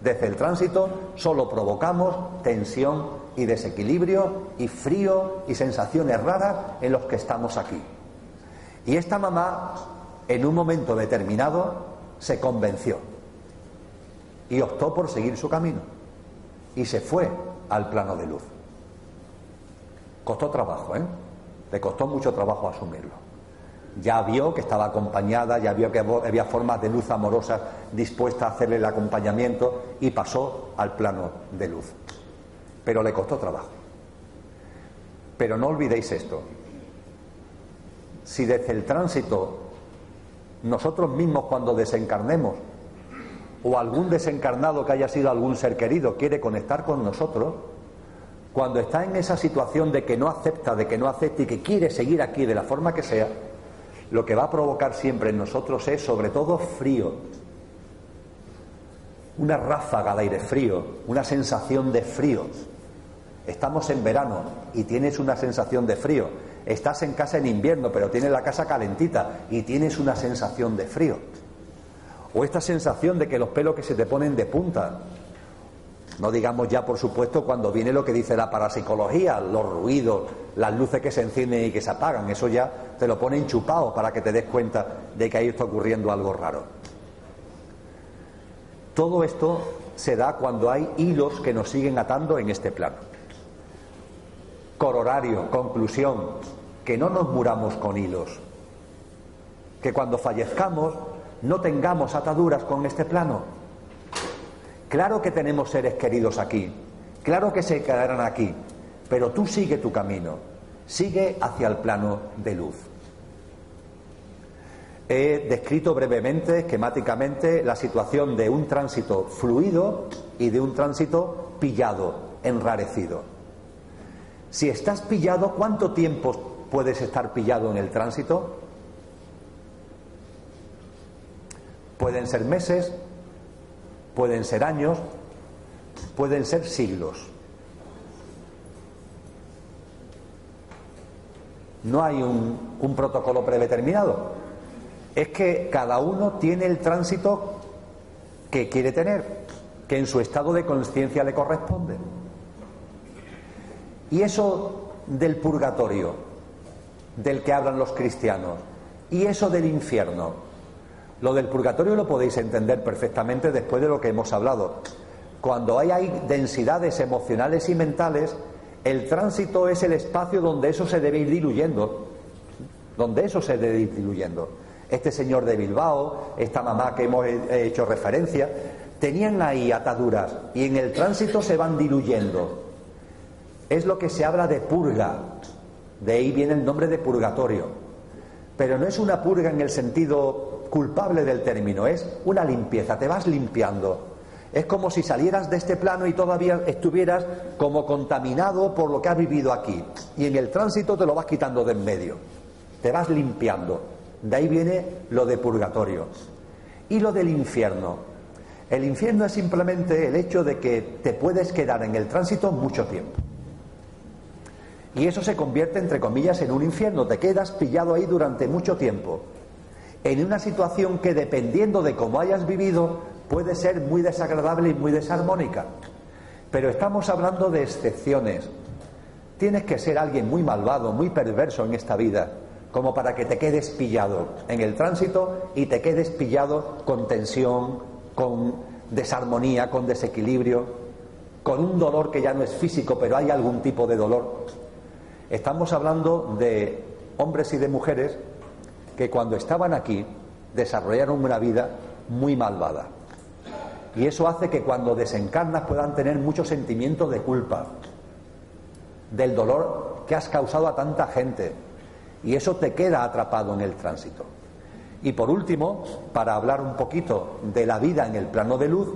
Desde el tránsito solo provocamos tensión y desequilibrio y frío y sensaciones raras en los que estamos aquí. Y esta mamá, en un momento determinado, se convenció y optó por seguir su camino y se fue al plano de luz. Costó trabajo, ¿eh? Le costó mucho trabajo asumirlo. Ya vio que estaba acompañada, ya vio que había formas de luz amorosas dispuestas a hacerle el acompañamiento y pasó al plano de luz. Pero le costó trabajo. Pero no olvidéis esto, si desde el tránsito nosotros mismos cuando desencarnemos o algún desencarnado que haya sido algún ser querido quiere conectar con nosotros, cuando está en esa situación de que no acepta, de que no acepta y que quiere seguir aquí de la forma que sea, lo que va a provocar siempre en nosotros es sobre todo frío, una ráfaga de aire frío, una sensación de frío. Estamos en verano y tienes una sensación de frío Estás en casa en invierno, pero tienes la casa calentita y tienes una sensación de frío. O esta sensación de que los pelos que se te ponen de punta. No digamos ya, por supuesto, cuando viene lo que dice la parapsicología, los ruidos, las luces que se encienden y que se apagan. Eso ya te lo pone enchupado para que te des cuenta de que ahí está ocurriendo algo raro. Todo esto se da cuando hay hilos que nos siguen atando en este plano. Cororario, conclusión, que no nos muramos con hilos, que cuando fallezcamos no tengamos ataduras con este plano. Claro que tenemos seres queridos aquí, claro que se quedarán aquí, pero tú sigue tu camino, sigue hacia el plano de luz. He descrito brevemente, esquemáticamente, la situación de un tránsito fluido y de un tránsito pillado, enrarecido. Si estás pillado, ¿cuánto tiempo puedes estar pillado en el tránsito? Pueden ser meses, pueden ser años, pueden ser siglos. No hay un, protocolo predeterminado. Es que cada uno tiene el tránsito que quiere tener, que en su estado de conciencia le corresponde. Y eso del purgatorio, del que hablan los cristianos, y eso del infierno. Lo del purgatorio lo podéis entender perfectamente después de lo que hemos hablado. Cuando hay, densidades emocionales y mentales, el tránsito es el espacio donde eso se debe ir diluyendo, donde eso se debe ir diluyendo. Este señor de Bilbao, esta mamá que hemos hecho referencia, tenían ahí ataduras y en el tránsito se van diluyendo es lo que se habla de purga. De ahí viene el nombre de purgatorio. Pero no es una purga en el sentido culpable del término, es una limpieza, te vas limpiando. Es como si salieras de este plano y todavía estuvieras como contaminado por lo que has vivido aquí. Y en el tránsito te lo vas quitando de en medio. Te vas limpiando. De ahí viene lo de purgatorio. Y lo del infierno. El infierno es simplemente el hecho de que te puedes quedar en el tránsito mucho tiempo. Y eso se convierte, entre comillas, en un infierno. Te quedas pillado ahí durante mucho tiempo. En una situación que, dependiendo de cómo hayas vivido, puede ser muy desagradable y muy desarmónica. Pero estamos hablando de excepciones. Tienes que ser alguien muy malvado, muy perverso en esta vida, como para que te quedes pillado en el tránsito y te quedes pillado con tensión, con desarmonía, con desequilibrio, con un dolor que ya no es físico, pero hay algún tipo de dolor. Estamos hablando de hombres y de mujeres que cuando estaban aquí desarrollaron una vida muy malvada. Y eso hace que cuando desencarnas puedan tener mucho sentimiento de culpa, del dolor que has causado a tanta gente. Y eso te queda atrapado en el tránsito. Y por último, para hablar un poquito de la vida en el plano de luz,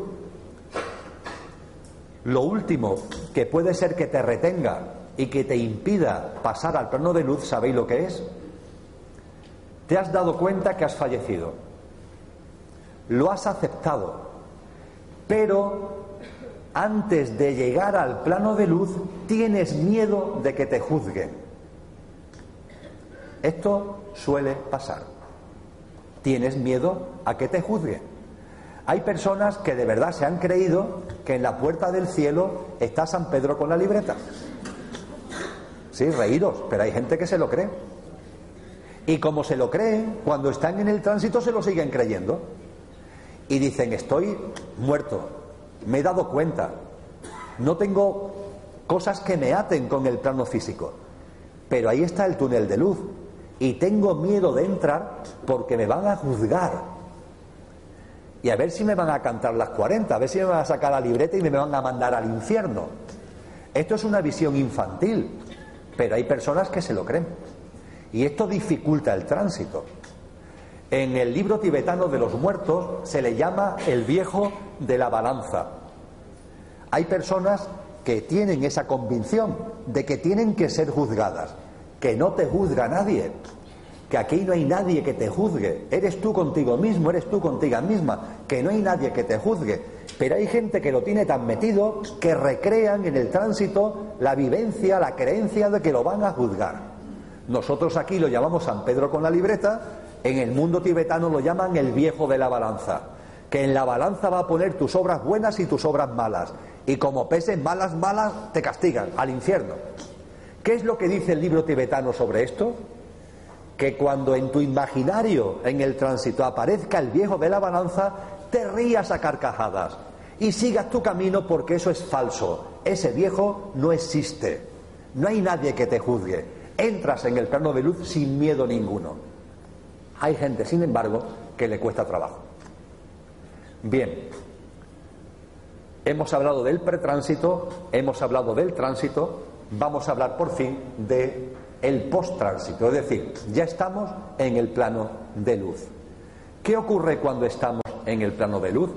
lo último que puede ser que te retenga y que te impida pasar al plano de luz, ¿sabéis lo que es? Te has dado cuenta que has fallecido. Lo has aceptado. Pero antes de llegar al plano de luz tienes miedo de que te juzguen. Esto suele pasar. Tienes miedo a que te juzguen. Hay personas que de verdad se han creído que en la puerta del cielo está San Pedro con la libreta. Sí, reíros, pero hay gente que se lo cree. Y como se lo creen, cuando están en el tránsito se lo siguen creyendo. Y dicen, estoy muerto, me he dado cuenta, no tengo cosas que me aten con el plano físico, pero ahí está el túnel de luz y tengo miedo de entrar porque me van a juzgar. Y a ver si me van a cantar las 40, a ver si me van a sacar la libreta y me van a mandar al infierno. Esto es una visión infantil, pero hay personas que se lo creen. Y esto dificulta el tránsito. En el libro tibetano de los muertos se le llama el viejo de la balanza. Hay personas que tienen esa convicción de que tienen que ser juzgadas, que no te juzga nadie, que aquí no hay nadie que te juzgue, eres tú contigo mismo, eres tú contigo misma, que no hay nadie que te juzgue. Pero hay gente que lo tiene tan metido que recrean en el tránsito la vivencia, la creencia de que lo van a juzgar. Nosotros aquí lo llamamos San Pedro con la libreta, en el mundo tibetano lo llaman el viejo de la balanza, que en la balanza va a poner tus obras buenas y tus obras malas, y como pesen malas, malas, te castigan al infierno. ¿Qué es lo que dice el libro tibetano sobre esto? Que cuando en tu imaginario, en el tránsito, aparezca el viejo de la balanza, te rías a carcajadas y sigas tu camino porque eso es falso. Ese viejo no existe. No hay nadie que te juzgue entras en el plano de luz sin miedo ninguno. Hay gente, sin embargo, que le cuesta trabajo. Bien, hemos hablado del pretránsito, hemos hablado del tránsito, vamos a hablar por fin de el post-tránsito, es decir, ya estamos en el plano de luz. ¿Qué ocurre cuando estamos en el plano de luz?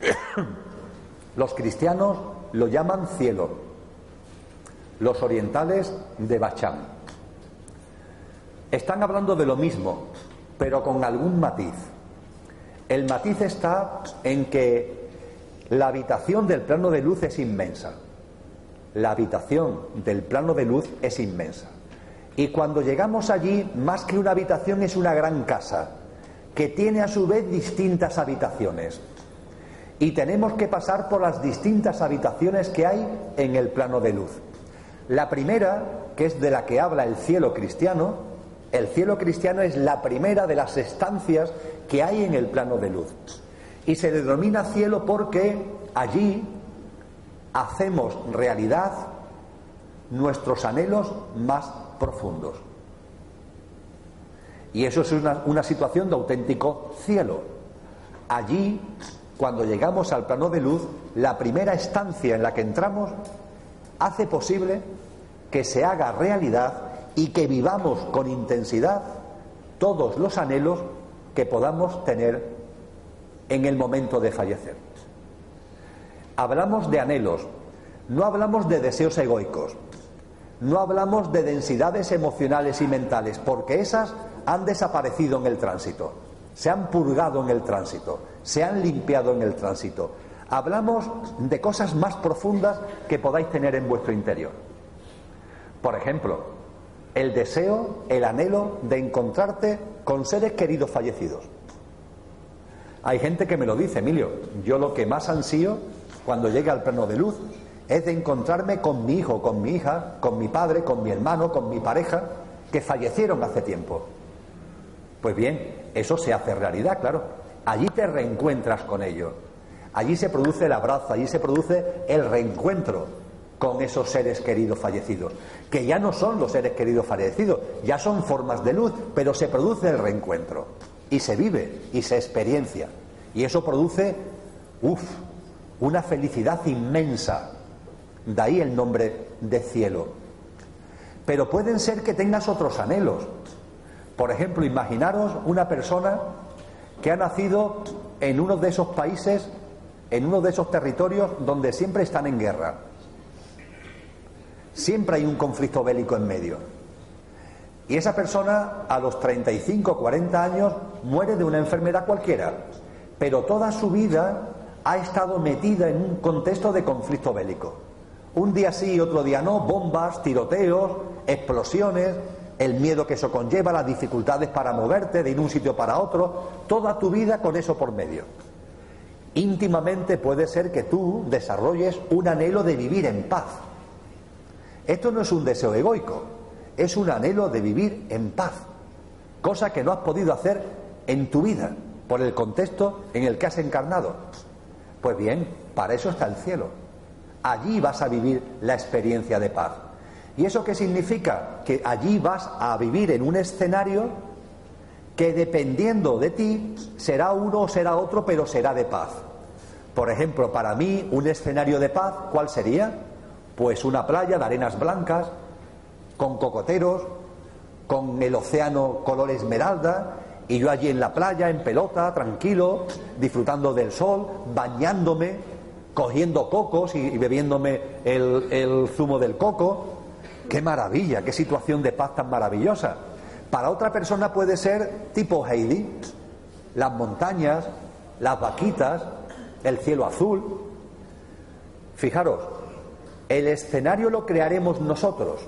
[coughs] Los cristianos lo llaman cielo, los orientales de Bacham. Están hablando de lo mismo, pero con algún matiz. El matiz está en que la habitación del plano de luz es inmensa. La habitación del plano de luz es inmensa. Y cuando llegamos allí, más que una habitación es una gran casa, que tiene a su vez distintas habitaciones. Y tenemos que pasar por las distintas habitaciones que hay en el plano de luz. La primera, que es de la que habla el cielo cristiano, el cielo cristiano es la primera de las estancias que hay en el plano de luz. Y se denomina cielo porque allí hacemos realidad nuestros anhelos más profundos. Y eso es una, una, situación de auténtico cielo. Allí, cuando llegamos al plano de luz, la primera estancia en la que entramos hace posible que se haga realidad y que vivamos con intensidad todos los anhelos que podamos tener en el momento de fallecer. Hablamos de anhelos, no hablamos de deseos egoicos, no hablamos de densidades emocionales y mentales, porque esas han desaparecido en el tránsito, se han purgado en el tránsito, se han limpiado en el tránsito. Hablamos de cosas más profundas que podáis tener en vuestro interior. Por ejemplo, el deseo, el anhelo de encontrarte con seres queridos fallecidos. Hay gente que me lo dice, Emilio, yo lo que más ansío cuando llegue al plano de luz es de encontrarme con mi hijo, con mi hija, con mi padre, con mi hermano, con mi pareja, que fallecieron hace tiempo. Pues bien, eso se hace realidad, claro. Allí te reencuentras con ellos. Allí se produce el abrazo, allí se produce el reencuentro con esos seres queridos fallecidos, que ya no son los seres queridos fallecidos, ya son formas de luz, pero se produce el reencuentro y se vive y se experiencia. Y eso produce, uff, una felicidad inmensa. De ahí el nombre de cielo. Pero pueden ser que tengas otros anhelos. Por ejemplo, imaginaros una persona que ha nacido en uno de esos países, en uno de esos territorios donde siempre están en guerra. Siempre hay un conflicto bélico en medio. Y esa persona a los 35 o 40 años muere de una enfermedad cualquiera, pero toda su vida ha estado metida en un contexto de conflicto bélico. Un día sí otro día no, bombas, tiroteos, explosiones, el miedo que eso conlleva, las dificultades para moverte de ir un sitio para otro, toda tu vida con eso por medio. Íntimamente puede ser que tú desarrolles un anhelo de vivir en paz. Esto no es un deseo egoico, es un anhelo de vivir en paz, cosa que no has podido hacer en tu vida por el contexto en el que has encarnado. Pues bien, para eso está el cielo. Allí vas a vivir la experiencia de paz. ¿Y eso qué significa? Que allí vas a vivir en un escenario que dependiendo de ti será uno o será otro, pero será de paz. Por ejemplo, para mí un escenario de paz, ¿cuál sería? Pues una playa de arenas blancas, con cocoteros, con el océano color esmeralda, y yo allí en la playa, en pelota, tranquilo, disfrutando del sol, bañándome, cogiendo cocos y, bebiéndome el, zumo del coco. ¡Qué maravilla! ¡Qué situación de paz tan maravillosa! Para otra persona puede ser tipo Heidi, las montañas, las vaquitas, el cielo azul. Fijaros, el escenario lo crearemos nosotros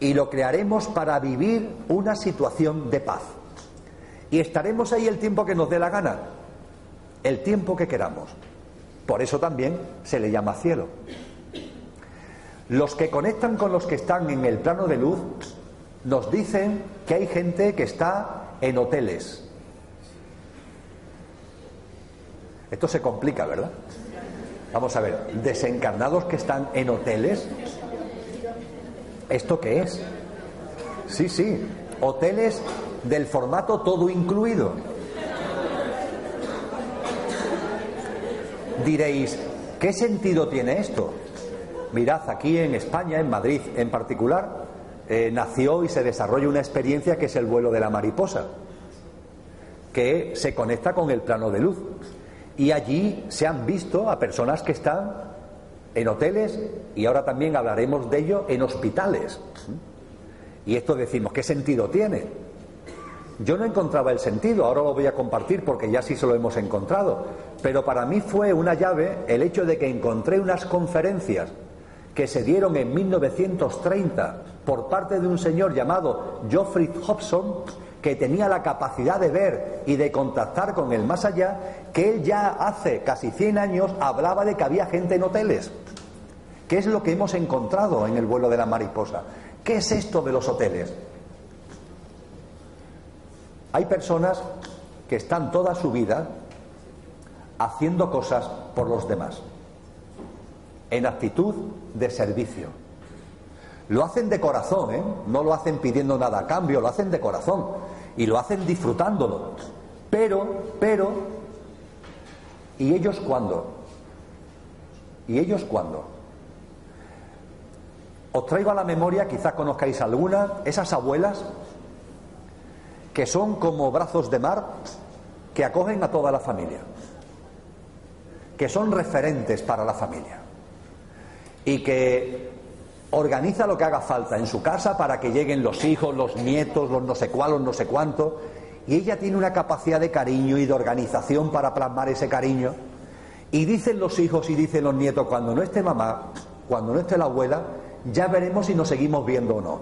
y lo crearemos para vivir una situación de paz. Y estaremos ahí el tiempo que nos dé la gana, el tiempo que queramos. Por eso también se le llama cielo. Los que conectan con los que están en el plano de luz nos dicen que hay gente que está en hoteles. Esto se complica, ¿verdad? Vamos a ver, desencarnados que están en hoteles. ¿Esto qué es? Sí, sí, hoteles del formato todo incluido. Diréis, ¿qué sentido tiene esto? Mirad, aquí en España, en Madrid en particular, eh, nació y se desarrolla una experiencia que es el vuelo de la mariposa, que se conecta con el plano de luz. Y allí se han visto a personas que están en hoteles y ahora también hablaremos de ello en hospitales. Y esto decimos, ¿qué sentido tiene? Yo no encontraba el sentido, ahora lo voy a compartir porque ya sí se lo hemos encontrado, pero para mí fue una llave el hecho de que encontré unas conferencias que se dieron en 1930 por parte de un señor llamado Geoffrey Hobson, que tenía la capacidad de ver y de contactar con el más allá, que él ya hace casi 100 años hablaba de que había gente en hoteles. ¿Qué es lo que hemos encontrado en el vuelo de la mariposa? ¿Qué es esto de los hoteles? Hay personas que están toda su vida haciendo cosas por los demás, en actitud de servicio. Lo hacen de corazón, ¿eh? no lo hacen pidiendo nada a cambio, lo hacen de corazón y lo hacen disfrutándolo. Pero, pero, ¿y ellos cuándo? ¿Y ellos cuándo? Os traigo a la memoria, quizás conozcáis alguna, esas abuelas que son como brazos de mar que acogen a toda la familia, que son referentes para la familia y que organiza lo que haga falta en su casa para que lleguen los hijos, los nietos, los no sé cuál, los no sé cuánto, y ella tiene una capacidad de cariño y de organización para plasmar ese cariño. Y dicen los hijos y dicen los nietos, cuando no esté mamá, cuando no esté la abuela, ya veremos si nos seguimos viendo o no.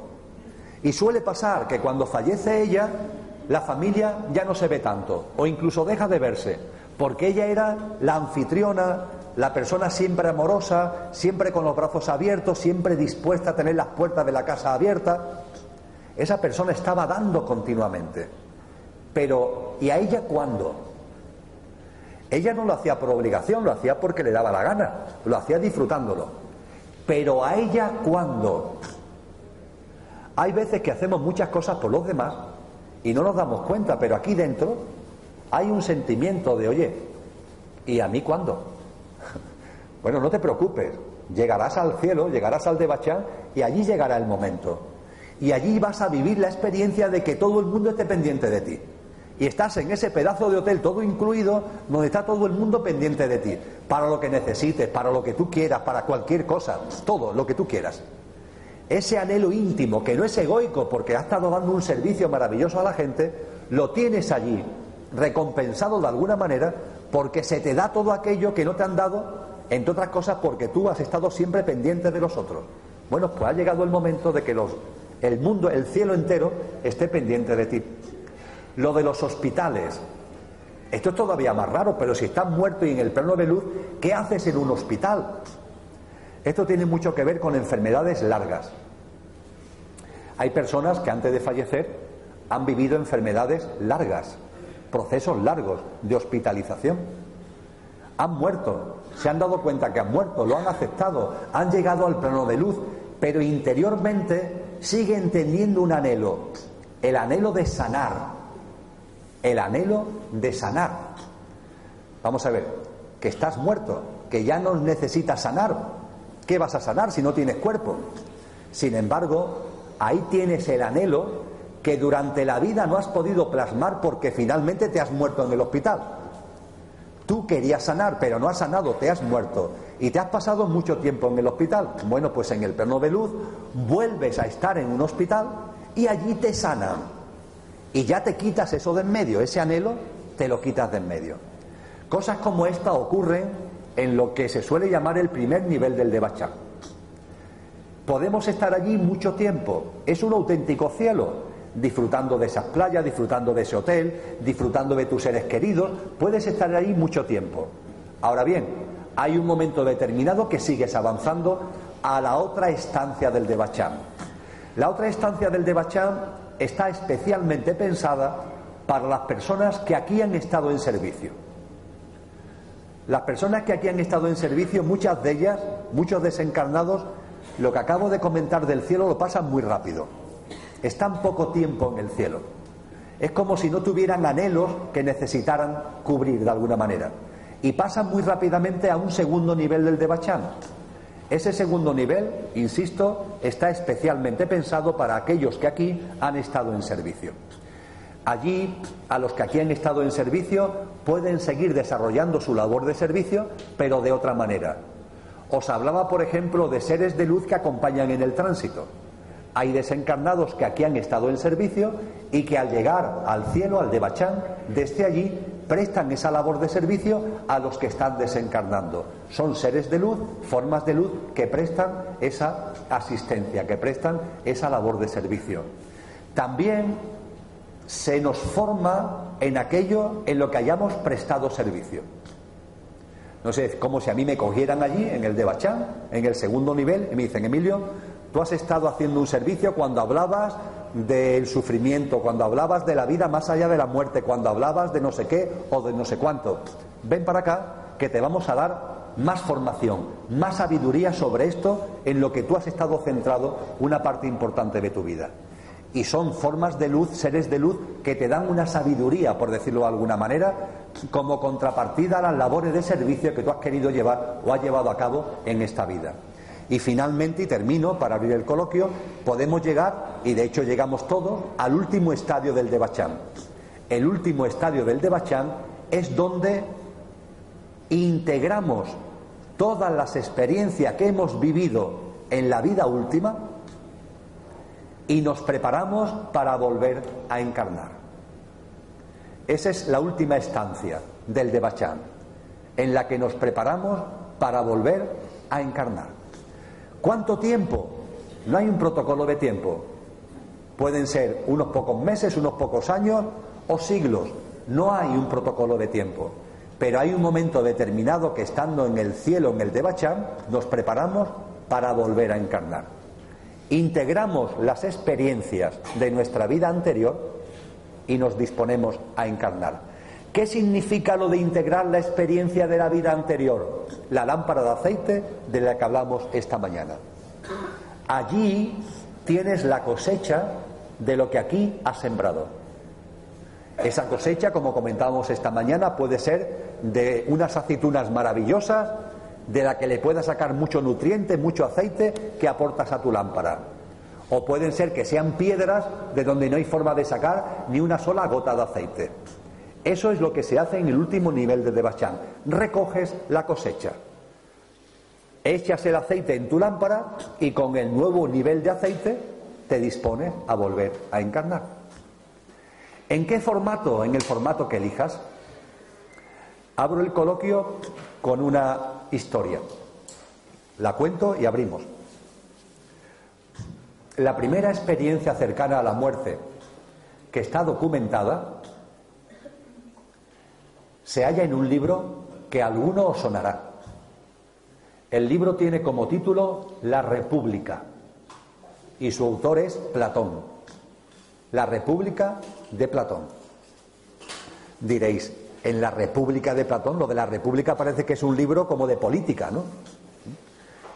Y suele pasar que cuando fallece ella, la familia ya no se ve tanto o incluso deja de verse, porque ella era la anfitriona, la persona siempre amorosa, siempre con los brazos abiertos, siempre dispuesta a tener las puertas de la casa abiertas. Esa persona estaba dando continuamente. Pero, ¿y a ella cuándo? Ella no lo hacía por obligación, lo hacía porque le daba la gana, lo hacía disfrutándolo. Pero a ella cuándo? Hay veces que hacemos muchas cosas por los demás y no nos damos cuenta, pero aquí dentro hay un sentimiento de, oye, ¿y a mí cuándo? Bueno, no te preocupes, llegarás al cielo, llegarás al de Bachán y allí llegará el momento. Y allí vas a vivir la experiencia de que todo el mundo esté pendiente de ti. Y estás en ese pedazo de hotel todo incluido, donde está todo el mundo pendiente de ti, para lo que necesites, para lo que tú quieras, para cualquier cosa, todo lo que tú quieras. Ese anhelo íntimo, que no es egoico, porque ha estado dando un servicio maravilloso a la gente, lo tienes allí, recompensado de alguna manera, porque se te da todo aquello que no te han dado entre otras cosas porque tú has estado siempre pendiente de los otros. Bueno, pues ha llegado el momento de que el mundo, el cielo entero, esté pendiente de ti. Lo de los hospitales. Esto es todavía más raro, pero si estás muerto y en el plano de luz, ¿qué haces en un hospital? Esto tiene mucho que ver con enfermedades largas. Hay personas que antes de fallecer han vivido enfermedades largas, procesos largos de hospitalización. Han muerto se han dado cuenta que han muerto, lo han aceptado, han llegado al plano de luz, pero interiormente siguen teniendo un anhelo, el anhelo de sanar, el anhelo de sanar. Vamos a ver, que estás muerto, que ya no necesitas sanar. ¿Qué vas a sanar si no tienes cuerpo? Sin embargo, ahí tienes el anhelo que durante la vida no has podido plasmar porque finalmente te has muerto en el hospital. Tú querías sanar, pero no has sanado, te has muerto y te has pasado mucho tiempo en el hospital. Bueno, pues en el plano de luz vuelves a estar en un hospital y allí te sanan. Y ya te quitas eso de en medio, ese anhelo te lo quitas de en medio. Cosas como esta ocurren en lo que se suele llamar el primer nivel del Devachan. Podemos estar allí mucho tiempo, es un auténtico cielo, disfrutando de esas playas, disfrutando de ese hotel, disfrutando de tus seres queridos, puedes estar ahí mucho tiempo. Ahora bien, hay un momento determinado que sigues avanzando a la otra estancia del Debachán. La otra estancia del Debachán está especialmente pensada para las personas que aquí han estado en servicio. Las personas que aquí han estado en servicio, muchas de ellas, muchos desencarnados, lo que acabo de comentar del cielo lo pasan muy rápido están poco tiempo en el cielo. Es como si no tuvieran anhelos que necesitaran cubrir de alguna manera. Y pasan muy rápidamente a un segundo nivel del Devachan. Ese segundo nivel, insisto, está especialmente pensado para aquellos que aquí han estado en servicio. Allí, a los que aquí han estado en servicio, pueden seguir desarrollando su labor de servicio, pero de otra manera. Os hablaba, por ejemplo, de seres de luz que acompañan en el tránsito. Hay desencarnados que aquí han estado en servicio y que al llegar al cielo, al Devachán, desde allí prestan esa labor de servicio a los que están desencarnando. Son seres de luz, formas de luz que prestan esa asistencia, que prestan esa labor de servicio. También se nos forma en aquello en lo que hayamos prestado servicio. No sé, como si a mí me cogieran allí en el Devachán, en el segundo nivel, y me dicen, Emilio, Tú has estado haciendo un servicio cuando hablabas del sufrimiento, cuando hablabas de la vida más allá de la muerte, cuando hablabas de no sé qué o de no sé cuánto. Ven para acá que te vamos a dar más formación, más sabiduría sobre esto en lo que tú has estado centrado una parte importante de tu vida. Y son formas de luz, seres de luz, que te dan una sabiduría, por decirlo de alguna manera, como contrapartida a las labores de servicio que tú has querido llevar o has llevado a cabo en esta vida. Y finalmente, y termino para abrir el coloquio, podemos llegar, y de hecho llegamos todos, al último estadio del Debachán. El último estadio del Debachán es donde integramos todas las experiencias que hemos vivido en la vida última y nos preparamos para volver a encarnar. Esa es la última estancia del Debachán, en la que nos preparamos para volver a encarnar. ¿Cuánto tiempo? No hay un protocolo de tiempo. Pueden ser unos pocos meses, unos pocos años o siglos. No hay un protocolo de tiempo. Pero hay un momento determinado que estando en el cielo, en el Devachan, nos preparamos para volver a encarnar. integramos las experiencias de nuestra vida anterior y nos disponemos a encarnar. ¿Qué significa lo de integrar la experiencia de la vida anterior? La lámpara de aceite de la que hablamos esta mañana. Allí tienes la cosecha de lo que aquí has sembrado. Esa cosecha, como comentábamos esta mañana, puede ser de unas aceitunas maravillosas, de la que le puedas sacar mucho nutriente, mucho aceite que aportas a tu lámpara. O pueden ser que sean piedras de donde no hay forma de sacar ni una sola gota de aceite. Eso es lo que se hace en el último nivel de Debachán. Recoges la cosecha. Echas el aceite en tu lámpara y con el nuevo nivel de aceite te dispones a volver a encarnar. ¿En qué formato? En el formato que elijas. Abro el coloquio con una historia. La cuento y abrimos. La primera experiencia cercana a la muerte que está documentada se halla en un libro que alguno os sonará. El libro tiene como título La República y su autor es Platón. La República de Platón. Diréis, en la República de Platón, lo de la República parece que es un libro como de política, ¿no?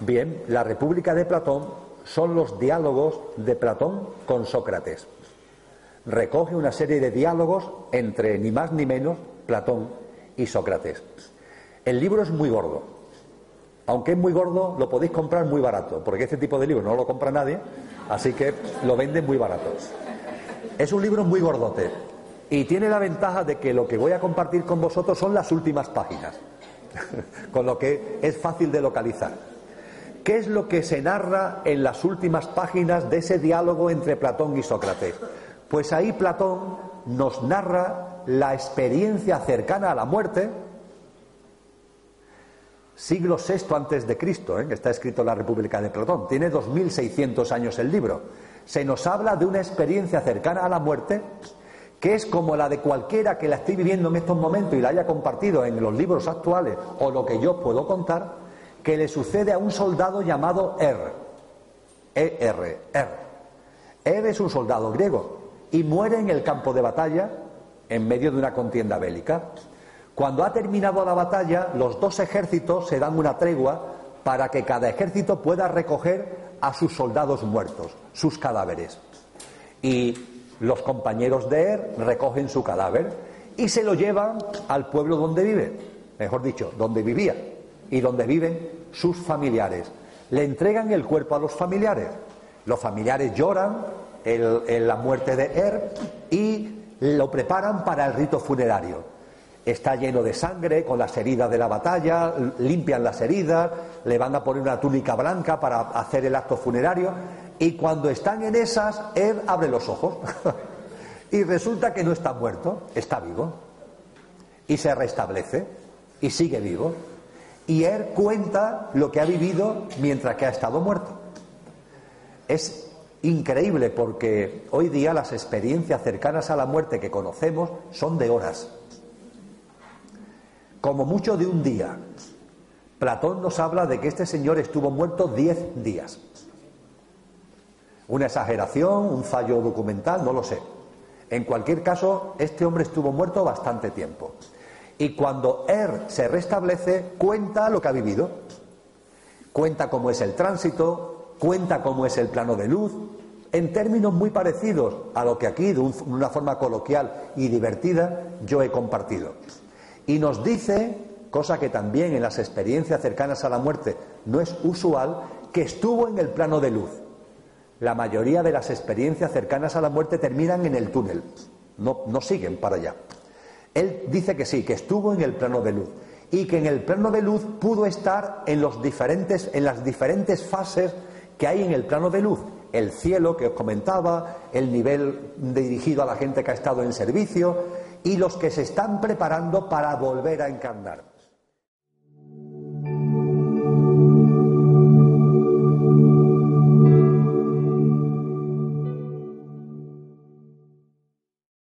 Bien, la República de Platón son los diálogos de Platón con Sócrates. Recoge una serie de diálogos entre ni más ni menos Platón y Sócrates. El libro es muy gordo. Aunque es muy gordo, lo podéis comprar muy barato, porque este tipo de libro no lo compra nadie, así que lo venden muy barato. Es un libro muy gordote y tiene la ventaja de que lo que voy a compartir con vosotros son las últimas páginas, [laughs] con lo que es fácil de localizar. ¿Qué es lo que se narra en las últimas páginas de ese diálogo entre Platón y Sócrates? Pues ahí Platón nos narra la experiencia cercana a la muerte, siglo VI antes de Cristo, ¿eh? está escrito en la República de Platón, tiene 2600 años el libro. Se nos habla de una experiencia cercana a la muerte que es como la de cualquiera que la esté viviendo en estos momentos y la haya compartido en los libros actuales o lo que yo puedo contar, que le sucede a un soldado llamado Er. E-R, Er. Er es un soldado griego y muere en el campo de batalla en medio de una contienda bélica. Cuando ha terminado la batalla, los dos ejércitos se dan una tregua para que cada ejército pueda recoger a sus soldados muertos, sus cadáveres. Y los compañeros de Er recogen su cadáver y se lo llevan al pueblo donde vive, mejor dicho, donde vivía y donde viven sus familiares. Le entregan el cuerpo a los familiares. Los familiares lloran en la muerte de Er y lo preparan para el rito funerario. Está lleno de sangre, con las heridas de la batalla, limpian las heridas, le van a poner una túnica blanca para hacer el acto funerario y cuando están en esas, Er abre los ojos [laughs] y resulta que no está muerto, está vivo y se restablece y sigue vivo y él cuenta lo que ha vivido mientras que ha estado muerto. Es increíble porque hoy día las experiencias cercanas a la muerte que conocemos son de horas, como mucho de un día. Platón nos habla de que este señor estuvo muerto diez días. Una exageración, un fallo documental, no lo sé. En cualquier caso, este hombre estuvo muerto bastante tiempo. Y cuando Er se restablece, cuenta lo que ha vivido. Cuenta cómo es el tránsito, cuenta cómo es el plano de luz, en términos muy parecidos a lo que aquí, de una forma coloquial y divertida, yo he compartido. Y nos dice, cosa que también en las experiencias cercanas a la muerte no es usual, que estuvo en el plano de luz. La mayoría de las experiencias cercanas a la muerte terminan en el túnel, no, no siguen para allá. Él dice que sí, que estuvo en el plano de luz y que en el plano de luz pudo estar en, los diferentes, en las diferentes fases que hay en el plano de luz. El cielo que os comentaba, el nivel dirigido a la gente que ha estado en servicio y los que se están preparando para volver a encarnar.